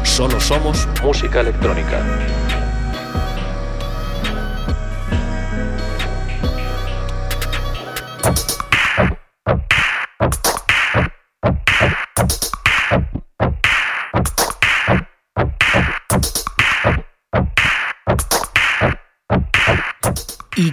Solo somos música electrónica.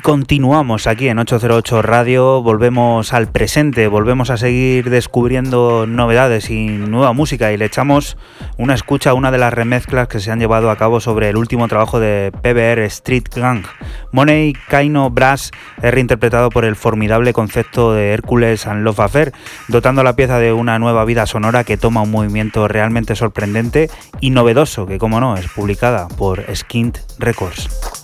Continuamos aquí en 808 Radio, volvemos al presente, volvemos a seguir descubriendo novedades y nueva música y le echamos una escucha a una de las remezclas que se han llevado a cabo sobre el último trabajo de PBR Street Gang. Money Kaino Brass es reinterpretado por el formidable concepto de Hércules and Love Affair, dotando la pieza de una nueva vida sonora que toma un movimiento realmente sorprendente y novedoso, que como no, es publicada por Skint Records.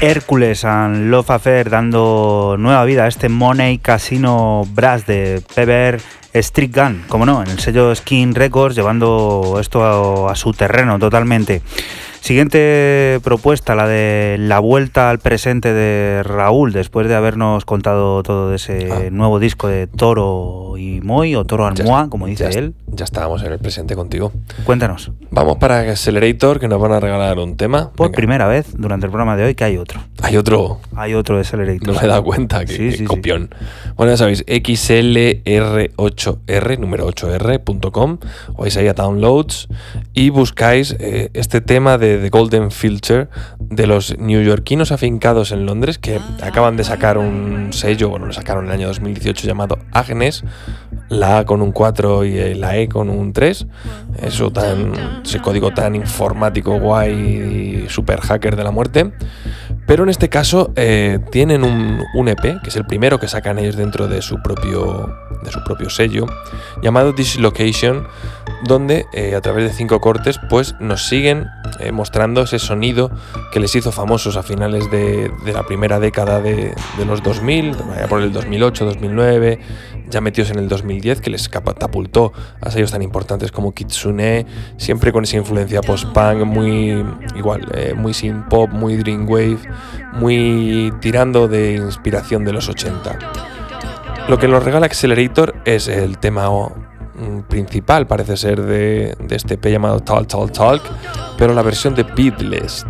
Hércules and Love Affair dando nueva vida a este Money Casino Brass de Peber Street Gun, como no, en el sello Skin Records, llevando esto a su terreno totalmente. Siguiente propuesta, la de la vuelta al presente de Raúl, después de habernos contado todo de ese
Ah.
nuevo disco de Toro y Moy, o Toro
est-
como dice
ya,
él.
Ya estábamos en el presente contigo.
Cuéntanos,
Vamos para Accelerator, que nos van a regalar un tema.
por
Venga.
primera vez durante el programa de hoy que hay otro.
Hay otro.
Hay otro de Accelerator.
No me he dado cuenta, que,
Sí,
que
sí, sí.
copión. Bueno, ya sabéis, xlr8r, número 8r.com, o vais ahí a downloads y buscáis eh, este tema de The Golden Filter de los neoyorquinos afincados en Londres que acaban de sacar un sello, bueno, lo sacaron en el año 2018 llamado Agnes, la A con un 4 y eh, la E con un 3. Eso tan, ese código tan informático guay super hacker de la muerte. Pero en este caso eh, tienen un, un EP, que es el primero que sacan ellos dentro de su propio, de su propio sello, llamado Dislocation, donde eh, a través de cinco cortes pues nos siguen eh, mostrando ese sonido que les hizo famosos a finales de, de la primera década de, de los 2000, allá por el 2008, 2009, ya metidos en el 2010, que les catapultó a sellos tan importantes como Kitsune, siempre con esa influencia post-punk, muy igual, eh, muy sin pop, muy dreamwave, muy tirando de inspiración de los 80. Lo que nos regala Accelerator es el tema o, mm, principal, parece ser, de, este EP llamado Talk Talk Talk, pero la versión de Beatless.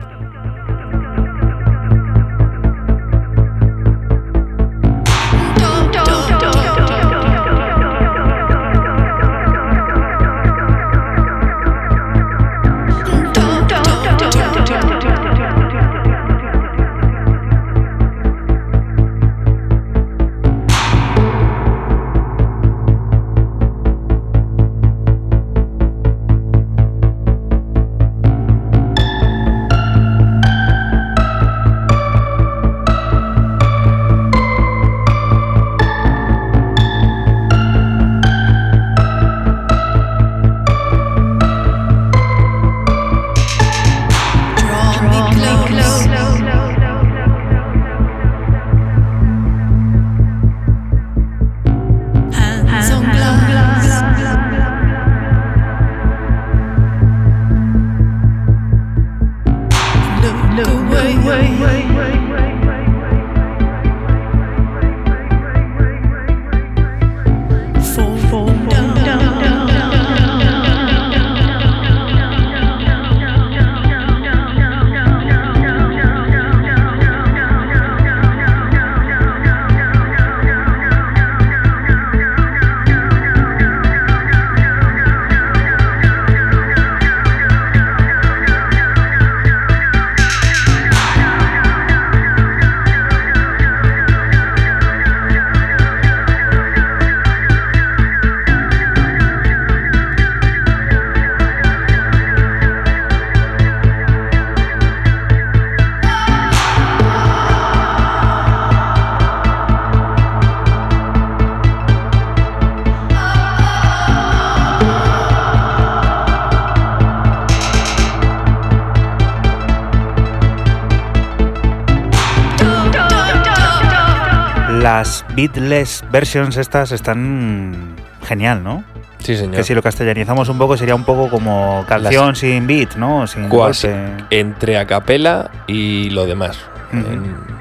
Las beatless versions estas están genial, ¿no?
Sí, señor.
Que si lo castellanizamos un poco sería un poco como canción sin beat, ¿no? Sin golpe.
Entre a capela y lo demás.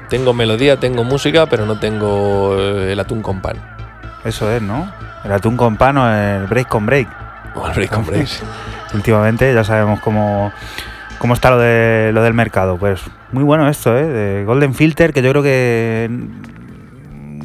Tengo melodía, tengo música, pero no tengo eh, el atún con pan.
Eso es, ¿no? El atún con pan o el break con break.
O el break and break.
Últimamente ya sabemos cómo, cómo está lo, de, lo del mercado. Pues muy bueno esto, ¿eh? De Golden Filter, que yo creo que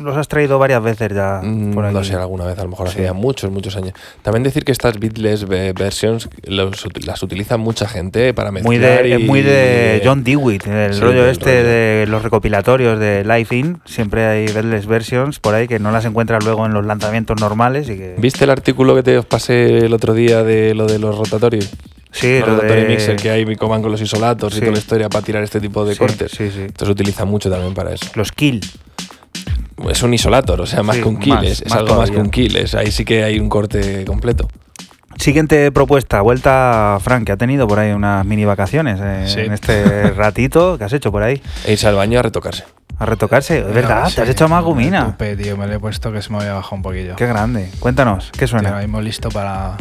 los has traído varias veces ya
Mm,
por aquí.
No sé, alguna vez, a lo mejor
Sí.
hace ya muchos, muchos años. También decir que estas beatless ve- versions los las utiliza mucha gente para mezclar
Muy de,
y-
muy de John Dewitt, el
Sí,
rollo este
rollo.
de los recopilatorios de Live In. Siempre hay beatless versions por ahí que no las encuentras luego en los lanzamientos normales y que...
¿Viste el artículo que te os pasé el otro día de lo de los rotatorios?
Sí,
los
lo de-
mixer que hay Micoman con los isolatos y toda la historia para tirar este tipo de
Sí,
cortes.
sí,
se utiliza mucho también para eso.
Los kill.
Es un isolator, o sea, más
Sí,
que un kill,
más,
es, es
más
algo más que un kill. es- ahí sí que hay un corte completo.
Siguiente propuesta, vuelta Frank, que ha tenido por ahí unas mini vacaciones eh,
Sí.
en este ratito. ¿Qué has hecho por ahí?
E irse al baño a retocarse.
A retocarse. Es verdad,
Sí,
te has hecho más
me
gomina.
tupé, tío, me lo he puesto que se me había bajado un poquillo.
Qué grande. Cuéntanos, ¿qué
ahora
suena?
mismo listo para,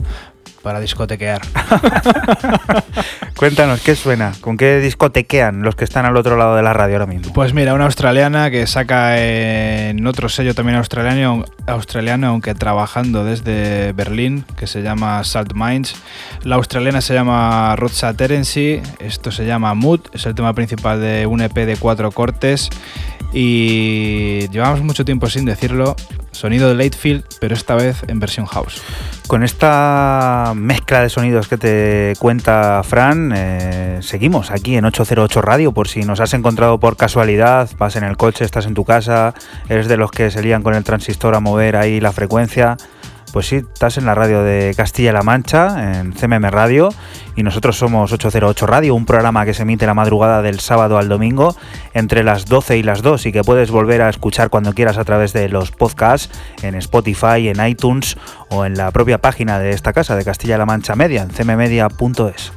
para discotequear.
Cuéntanos, ¿qué suena? ¿Con qué discotequean los que están al otro lado de la radio ahora mismo?
Pues mira, una australiana que saca en otro sello también australiano, australiano, aunque trabajando desde Berlín, que se llama Salt Mines. La australiana se llama Rotsa Terency, esto se llama Mood, es el tema principal de un EP de cuatro cortes. Y llevamos mucho tiempo sin decirlo, sonido de Latefield, pero esta vez en versión house.
Con esta mezcla de sonidos que te cuenta Fran, eh, seguimos aquí en 808 Radio por si nos has encontrado por casualidad, vas en el coche, estás en tu casa, eres de los que se lían con el transistor a mover ahí la frecuencia. Pues sí, estás en la radio de Castilla-La Mancha, en CMM Radio, y nosotros somos 808 Radio, un programa que se emite la madrugada del sábado al domingo entre las 12 y las 2 y que puedes volver a escuchar cuando quieras a través de los podcasts en Spotify, en iTunes o en la propia página de esta casa de Castilla-La Mancha Media, en cmmedia.es.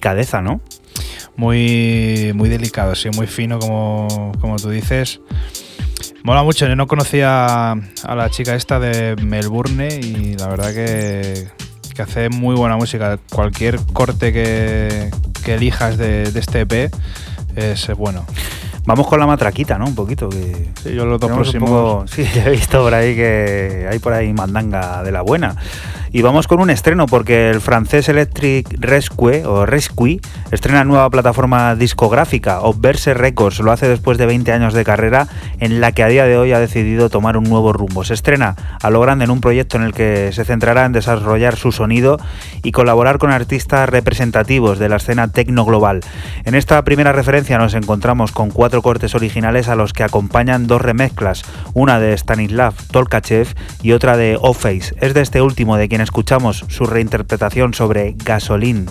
Delicadeza, ¿no?
Muy, muy delicado, sí, muy fino, como, como tú dices. Mola mucho, yo no conocía a la chica esta de Melbourne y la verdad que, que hace muy buena música. Cualquier corte que, que elijas de, de este EP es bueno.
Vamos con la matraquita, ¿no? Un poquito. Que
Sí, yo los dos próximos.
poco- sí, he visto por ahí que hay por ahí mandanga de la buena. Y vamos con un estreno porque el francés Electric Rescue o Rescue estrena nueva plataforma discográfica. Obverse Records lo hace después de 20 años de carrera en la que a día de hoy ha decidido tomar un nuevo rumbo. Se estrena a lo grande en un proyecto en el que se centrará en desarrollar su sonido y colaborar con artistas representativos de la escena tecno global. En esta primera referencia nos encontramos con cuatro cortes originales a los que acompañan dos remezclas, una de Stanislav Tolkachev y otra de O-Face. Es de este último de quien escuchamos su reinterpretación sobre Gasoline.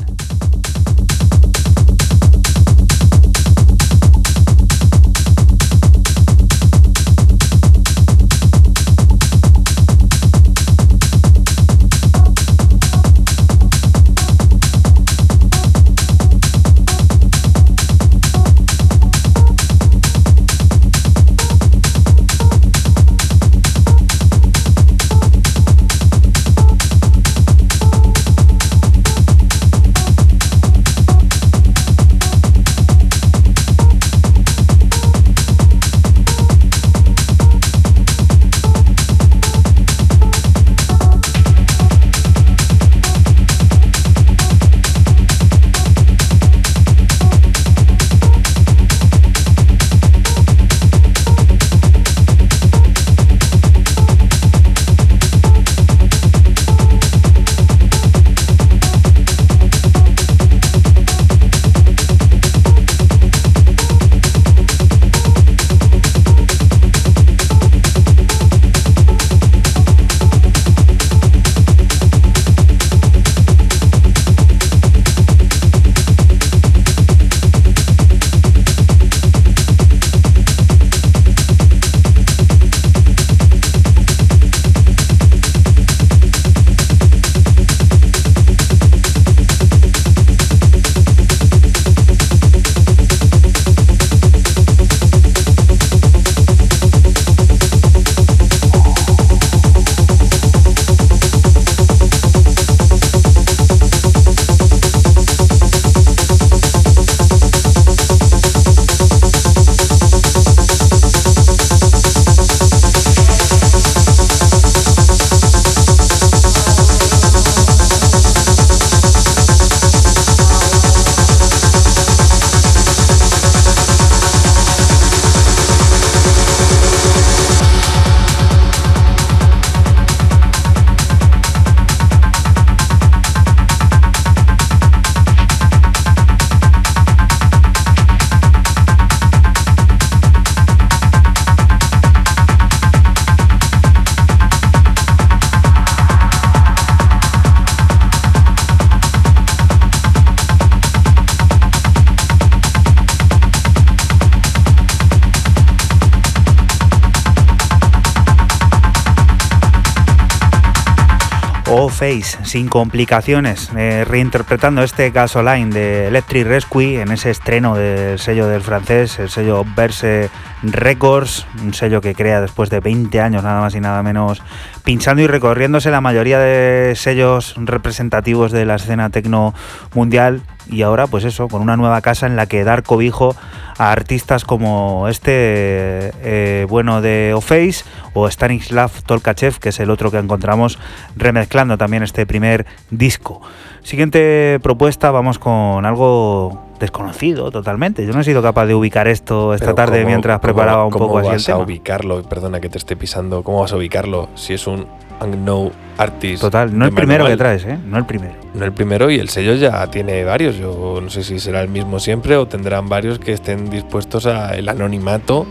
Face, sin complicaciones, eh, reinterpretando este Gasoline de Electric Rescue en ese estreno del sello del francés, el sello Verse Records, un sello que crea después de 20 años nada más y nada menos, pinchando y recorriéndose la mayoría de sellos representativos de la escena tecno mundial y ahora pues eso, con una nueva casa en la que dar cobijo a artistas como este eh, bueno de Oface o Stanislav Tolkachev, que es el otro que encontramos remezclando también este primer disco. Siguiente propuesta, vamos con algo desconocido totalmente. Yo no he sido capaz de ubicar esto esta
Pero
tarde
¿cómo-
mientras
cómo-
preparaba un
cómo
poco así el
vas a ubicarlo? Perdona que te esté pisando. ¿Cómo vas a ubicarlo si es un unknown artist?
Total, no el primero que traes, ¿eh? No el primero.
No el primero y el sello ya tiene varios. Yo no sé si será el mismo siempre o tendrán varios que estén dispuestos a el anonimato.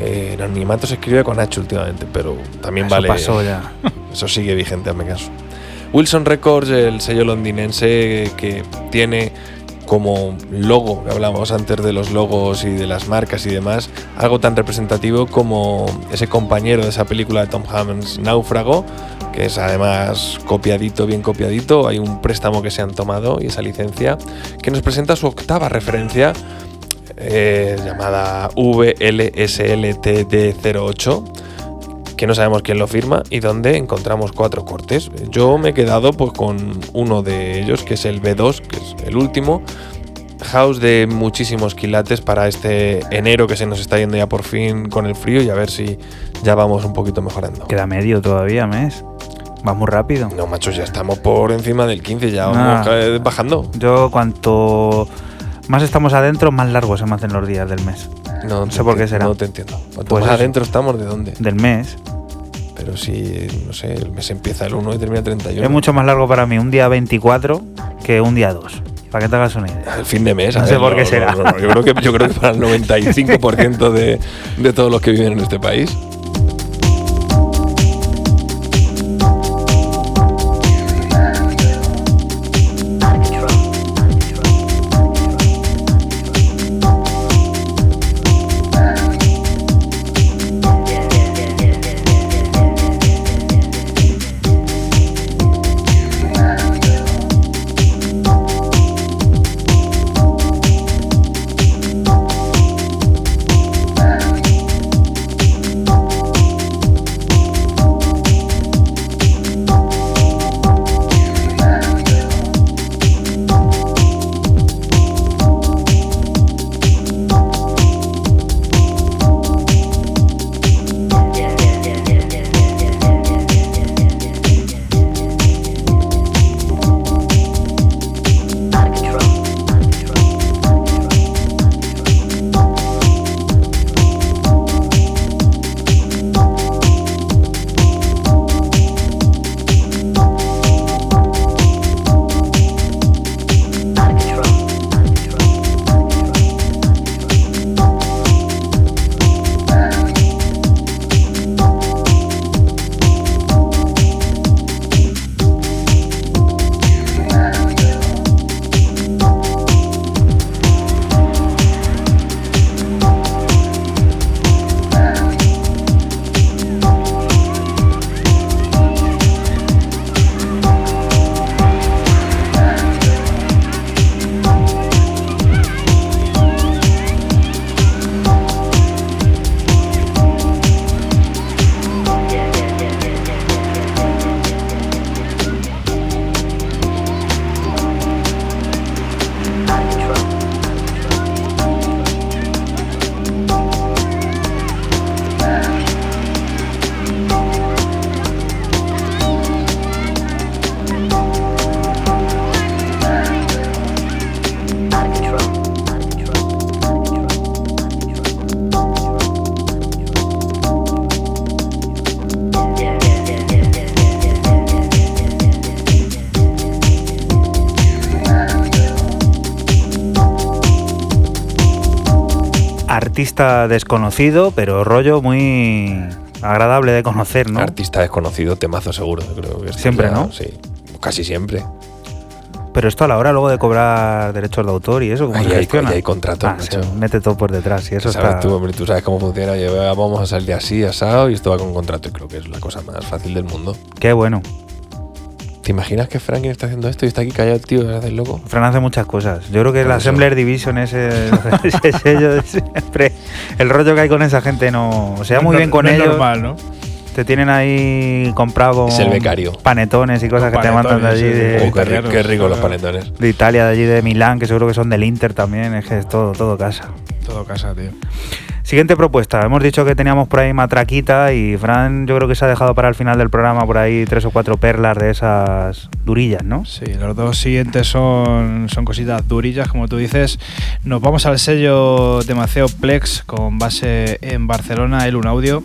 Eh, el anonimato se escribe con H últimamente, pero también
Eso
vale.
pasó ya.
Eso sigue vigente, hazme caso. Wilson Records, el sello londinense que tiene como logo, que hablábamos antes de los logos y de las marcas y demás, algo tan representativo como ese compañero de esa película de Tom Hanks, Náufrago, que es además copiadito, bien copiadito. Hay un préstamo que se han tomado y esa licencia, que nos presenta su octava referencia, eh, llamada VLSLTD08 que no sabemos quién lo firma y donde encontramos cuatro cortes. Yo me he quedado pues con uno de ellos, que es el B2, que es el último. House de muchísimos quilates para este enero que se nos está yendo ya por fin con el frío y a ver si ya vamos un poquito mejorando.
Queda medio todavía, mes. Va muy rápido.
No, machos, ya estamos por encima del 15, ya vamos eh, bajando.
Yo cuanto más estamos adentro, más largos se me hacen los días del mes.
No,
sé por qué será.
No te entiendo. Cuanto
Pues
más
eso.
adentro estamos, ¿de dónde?
Del mes.
Pero si, no sé, el mes empieza el 1 y termina el 31.
Es mucho más largo para mí un día 24 que un día 2. Para que te hagas una idea.
El fin de mes.
No sé
ver,
por qué será.
no, no, yo, creo que, yo creo que para el 95% de, de todos los que viven en este país.
Artista desconocido, pero rollo muy agradable de conocer, ¿no?
Artista desconocido, temazo seguro. Creo que
Siempre,
ya-
¿no?
Sí, casi siempre.
Pero esto a la hora luego de cobrar derechos de autor y eso, ¿cómo
Ahí
se
hay-
gestiona?
ahí hay contratos,
Ah, mete todo por detrás y eso
sabes
está...
tú, hombre, tú sabes cómo funciona. Oye, vea, vamos a salir así, asado, y esto va con contrato. Y creo que es la cosa más fácil del mundo.
Qué bueno.
¿Te imaginas que Franklin está haciendo esto y está aquí callado el tío el loco?
Fran hace muchas cosas. Yo creo que
eso.
Assembler Division ese, ese sello de siempre. El rollo que hay con esa gente no. O sea, muy
No-
bien con
no es
ellos.
normal, ¿no?
Te tienen ahí comprado
Es el becario.
panetones y cosas que te mandan de allí de,
Oh, qué, rico los panetones.
de Italia, de allí de Milán, que seguro que son del Inter también. Es que es todo, todo casa.
Todo casa, tío.
Siguiente propuesta. Hemos dicho que teníamos por ahí matraquita y Fran yo creo que se ha dejado para el final del programa por ahí tres o cuatro perlas de esas durillas, ¿no?
Sí, los dos siguientes son, son cositas durillas, como tú dices. Nos vamos al sello de Maceo Plex con base en Barcelona, el un audio.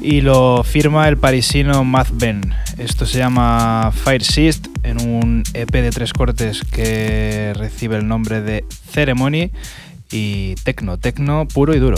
Y lo firma el parisino Matt Ben. Esto se llama Fire Sist en un EP de tres cortes que recibe el nombre de Ceremony y tecno, tecno puro y duro.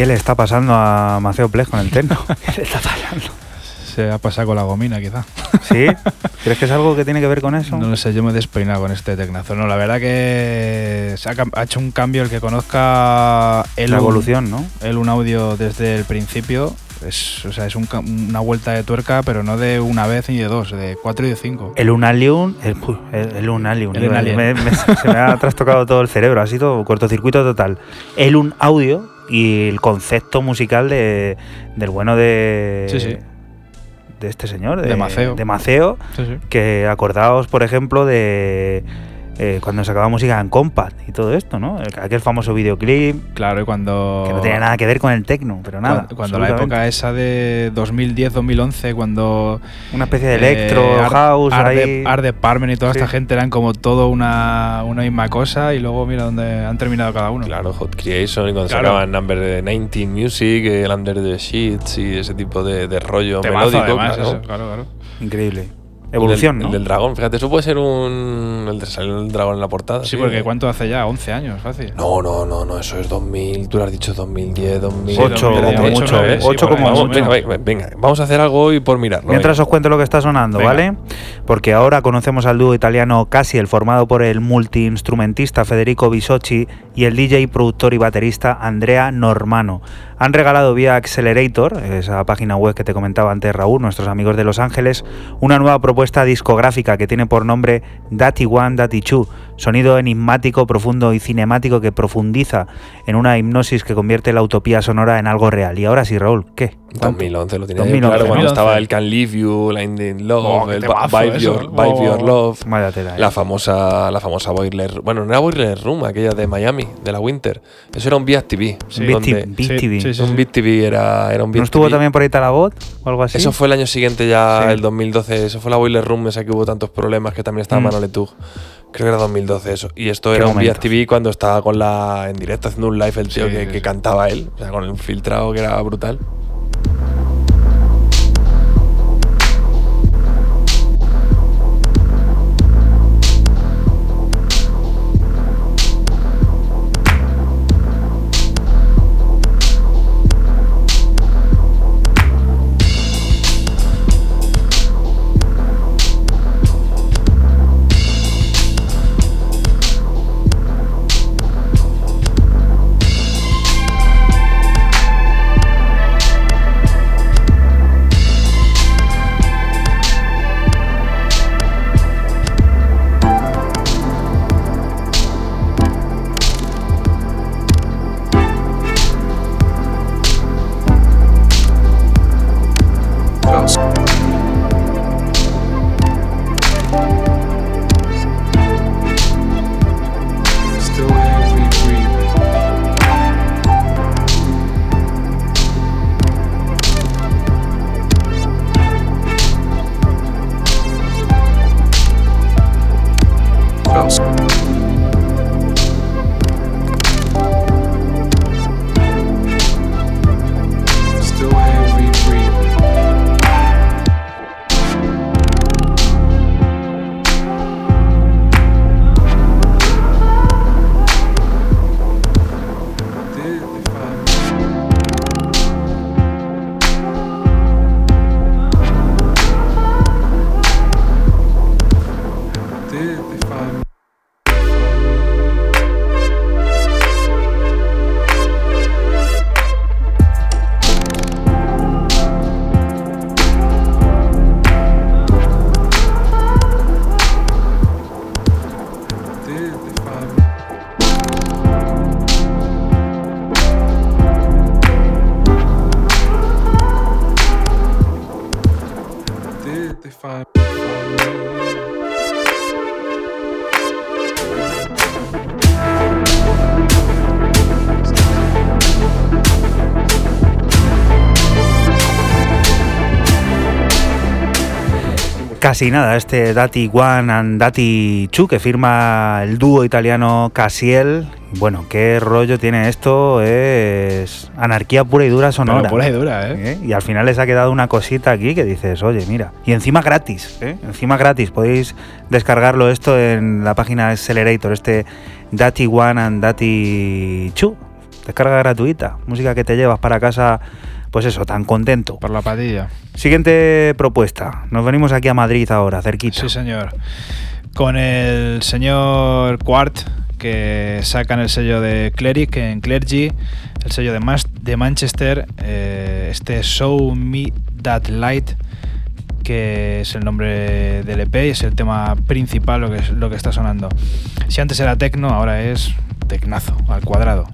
¿Qué le está pasando a Maceo Ples con el techno? ¿Qué le está pasando?
Se ha pasado con la gomina, quizá.
¿Sí? ¿Crees que es algo que tiene que ver con eso?
No lo sé, yo me he despeinado con este tecnazo. No, la verdad que se ha, hecho un cambio el que conozca el
La
un-
evolución, ¿no?
el un audio desde el principio. Es, o sea, es un una vuelta de tuerca, pero no de una vez ni de dos, de cuatro y de cinco.
El Unalium, el, el, el Unalium,
El
me- me- se me ha trastocado todo el cerebro, ha sido cortocircuito total. El un audio y el concepto musical de, del bueno de,
Sí, sí.
de este señor, de,
De Maceo.
de Maceo,
Sí, sí.
que acordaos, por ejemplo, de eh, cuando sacaba música en Compact y todo esto, ¿no? Aquel famoso videoclip
Claro, y cuando.
que no tenía nada que ver con el techno, pero nada.
Cuando, cuando la época esa de 2010-2011, cuando.
Una especie de
eh,
electro, house,
Art,
ahí.
de- Art Department y toda
Sí.
esta gente eran como todo una, una misma cosa y luego mira dónde han terminado cada uno.
Claro, Hot Creation y cuando
Claro.
sacaban Number 19 Music, el Under the Sheets y ese tipo de, de rollo
Temazo,
melódico.
además,
claro.
eso, claro, claro.
Increíble. Evolución,
el del,
¿no?
el del dragón, fíjate, eso puede ser un. El de salir el dragón en la portada.
Sí, porque ¿cuánto hace ya? 11 años, fácil.
No, no, no, no, eso es 2000, tú lo has dicho 2010, 2000.
Sí, Ocho,
Espérate,
como.
Venga, venga, venga, vamos a hacer algo y por mirarlo.
Mientras
venga.
os cuento lo que está sonando,
Venga.
¿vale? Porque ahora conocemos al dúo italiano Casiel, formado por el multiinstrumentista Federico Bisocci y el DJ, productor y baterista Andrea Normano. Han regalado vía Accelerator, esa página web que te comentaba antes Raúl, nuestros amigos de Los Ángeles, una nueva propuesta discográfica que tiene por nombre Dati One, Dati Two, sonido enigmático, profundo y cinemático que profundiza en una hipnosis que convierte la utopía sonora en algo real. Y ahora sí, Raúl, ¿qué? ¿Cuánto?
2011 lo tenía
2011,
claro, cuando
2011.
estaba el Can Leave You, Line in Love,
Oh,
el Vibe. Your,
Oh.
Your Love.
Tela, ¿eh?
La famosa, la famosa Boiler, bueno, no era Boiler Room, aquella de Miami, de la Winter. Eso era un Beat TV.
Sí.
Beat TV,
sí, sí,
un
sí.
Beat TV era, era un Beat
¿No estuvo
TV.
también por ahí Talabot o algo así?
Eso fue el año siguiente ya,
Sí.
el 2012. Eso fue la Boiler Room, esa que hubo tantos problemas que también estaba
Mm.
Manuel Tug. Creo que era 2012 eso. Y esto era un
momentos.
Beat TV cuando estaba con la en directo haciendo un live el tío
Sí,
que,
sí,
que
sí.
cantaba él. O sea, con el filtrado que era brutal.
Nada, este Dati One and Dati Chu que firma el dúo italiano Casiel. Bueno, qué rollo tiene esto, es anarquía pura y dura sonora.
Pero pura y dura, ¿eh?
¿eh? Y al final les ha quedado una cosita aquí que dices, oye, mira. Y encima gratis, ¿eh? Encima gratis. Podéis descargarlo esto en la página Accelerator, este Dati One and Dati Chu. Descarga gratuita. Música que te llevas para casa, pues eso, tan contento.
Por la patilla.
Siguiente propuesta. Nos venimos aquí a Madrid ahora, cerquita.
Sí, señor. Con el señor Quart, que sacan el sello de Cleric en Clergy, el sello de, Mas- de Manchester, eh, este Show Me That Light, que es el nombre del EP y es el tema principal lo que, es- lo que está sonando. Si antes era tecno, ahora es tecnazo, al cuadrado.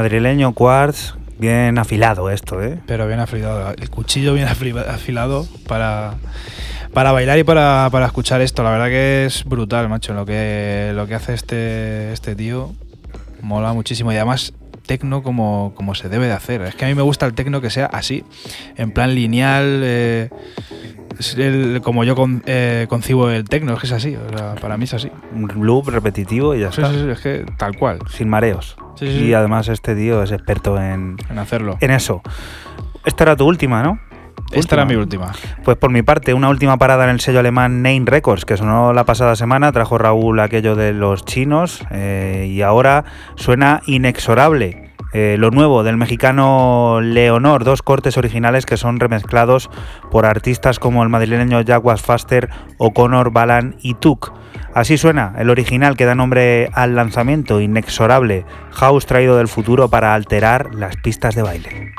Madrileño Quartz. Bien afilado esto, ¿eh?
Pero bien afilado. El cuchillo bien afilado para, para bailar y para, para escuchar esto. La verdad que es brutal, macho. Lo que, lo que hace este, este tío mola muchísimo. Y además, tecno como, como se debe de hacer. Es que a mí me gusta el tecno que sea así, en plan lineal. eh, el- como yo con- eh, concibo el tecno, es que es así. o sea, para mí es así.
Un loop repetitivo y ya
Sí,
está.
sí, sí, es que tal cual.
Sin mareos.
Sí,
y
sí.
además este tío es experto en,
En hacerlo.
en eso. Esta era tu última, ¿no?
Esta era mi
última. Pues por mi parte, una última parada en el sello alemán Nine Records, que sonó la pasada semana, trajo Raúl aquello de los chinos eh, y ahora suena inexorable. Eh, lo nuevo del mexicano Leonor, dos cortes originales que son remezclados por artistas como el madrileño Jaguars Faster, O'Connor, Balan y Tuk. Así suena el original que da nombre al lanzamiento inexorable, house traído del futuro para alterar las pistas de baile.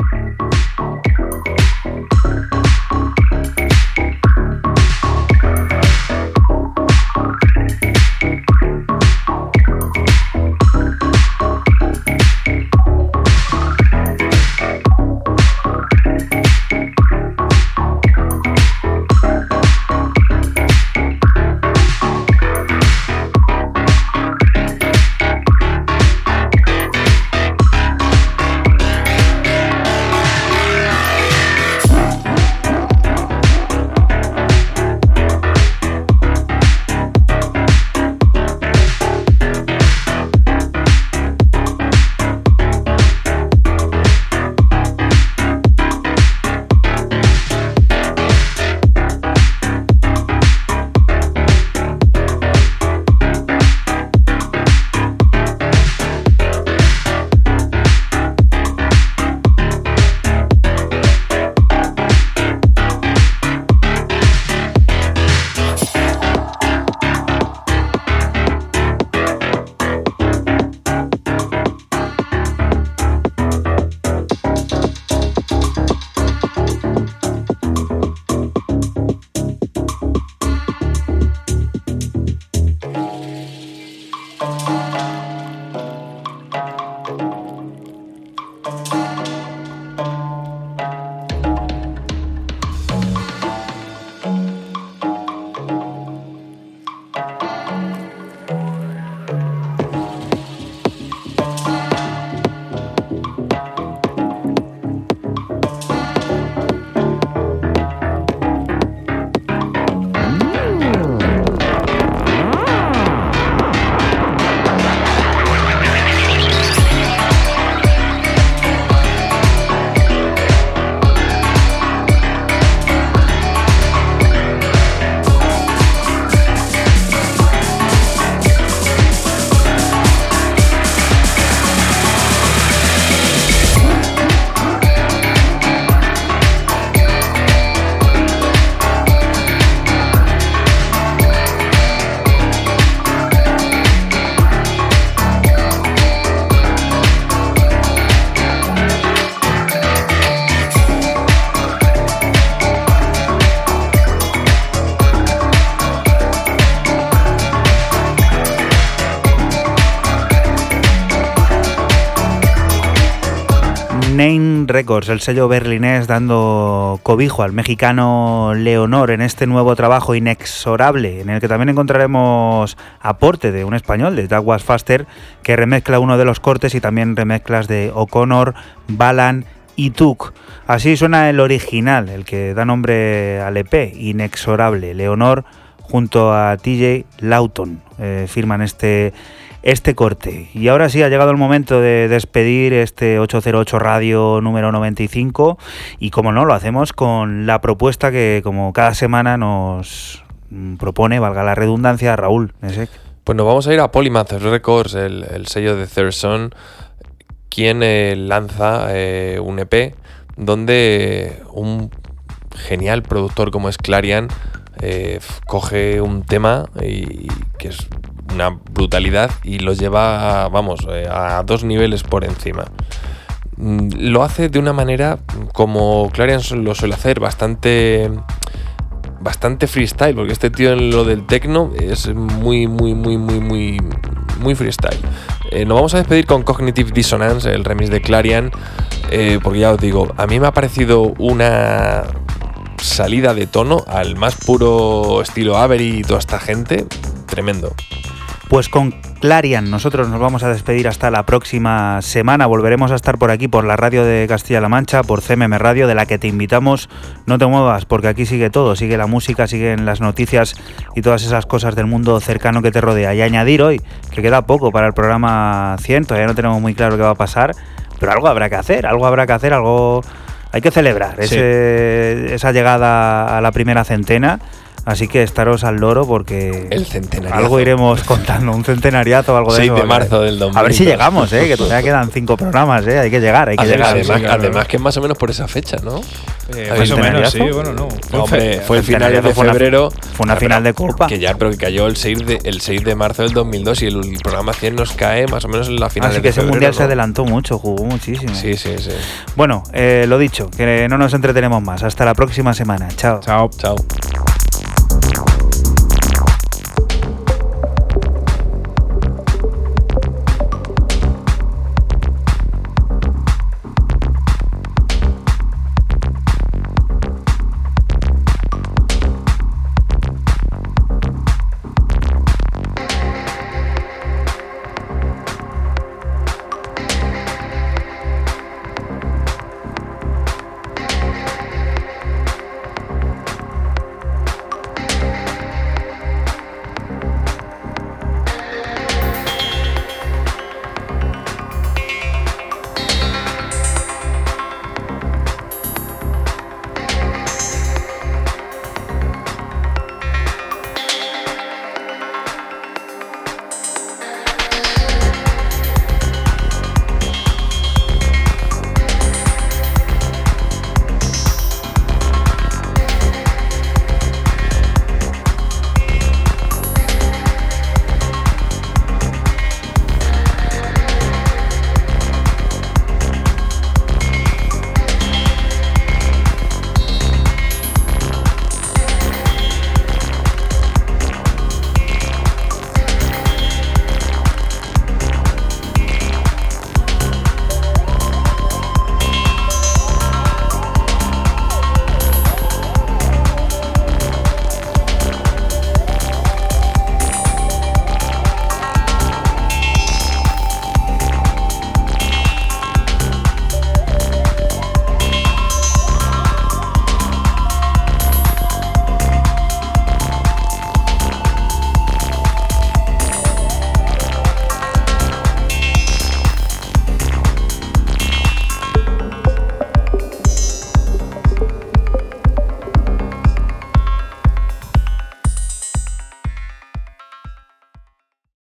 El sello berlinés dando cobijo al mexicano Leonor en este nuevo trabajo inexorable, en el que también encontraremos aporte de un español, de Douglas Faster, que remezcla uno de los cortes y también remezclas de O'Connor, Balan y Tuk. Así suena el original, el que da nombre al EP, Inexorable. Leonor junto a TJ Lawton eh, firman este este corte. Y ahora sí, ha llegado el momento de despedir este 808 Radio número 95 y como no, lo hacemos con la propuesta que como cada semana nos propone, valga la redundancia, Raúl.
Pues nos vamos a ir a Polymath Records, el, el sello de Third Son, quien eh, lanza eh, un EP donde un genial productor como es Clarion eh, coge un tema y, que es una brutalidad y lo lleva, vamos, eh, a dos niveles por encima. Mm, Lo hace de una manera como Clarion su- lo suele hacer, bastante bastante freestyle, porque este tío en lo del techno es muy, muy, muy, muy, muy, muy freestyle. Eh, nos vamos a despedir con Cognitive Dissonance, el remix de Clarion, eh, porque ya os digo, a mí me ha parecido una salida de tono al más puro estilo Avery y toda esta gente, tremendo.
Pues con Clarian nosotros nos vamos a despedir hasta la próxima semana. Volveremos a estar por aquí, por la radio de Castilla-La Mancha, por CMM Radio, de la que te invitamos. No te muevas, porque aquí sigue todo, sigue la música, siguen las noticias y todas esas cosas del mundo cercano que te rodea. Y añadir hoy que queda poco para el programa 100, todavía no tenemos muy claro qué va a pasar, pero algo habrá que hacer, algo habrá que hacer, algo hay que celebrar
Sí.
ese- esa llegada a la primera centena. Así que estaros al loro porque
El centenariazo.
algo iremos contando, un centenariazo o algo de
6
eso.
de marzo del 2000.
A ver si llegamos, ¿eh? que todavía quedan cinco programas, ¿eh? hay que llegar, hay que
Además,
llegar.
además,
sí, claro.
además que es más o menos por esa fecha, ¿no?
Eh,
¿El
más o menos, sí, bueno, no.
No, hombre, fue el final de
fue una-
febrero.
fue una
Ah,
final de Copa.
Que ya, pero que cayó el 6 de, el 6 de marzo del 2002 y el, programa 100 nos cae más o menos en la final
Así
de
que ese
febrero,
mundial se adelantó mucho, jugó muchísimo.
Sí, sí, sí.
Bueno, eh, lo dicho, que no nos entretenemos más. Hasta la próxima semana. Chao.
Chao.
Chao.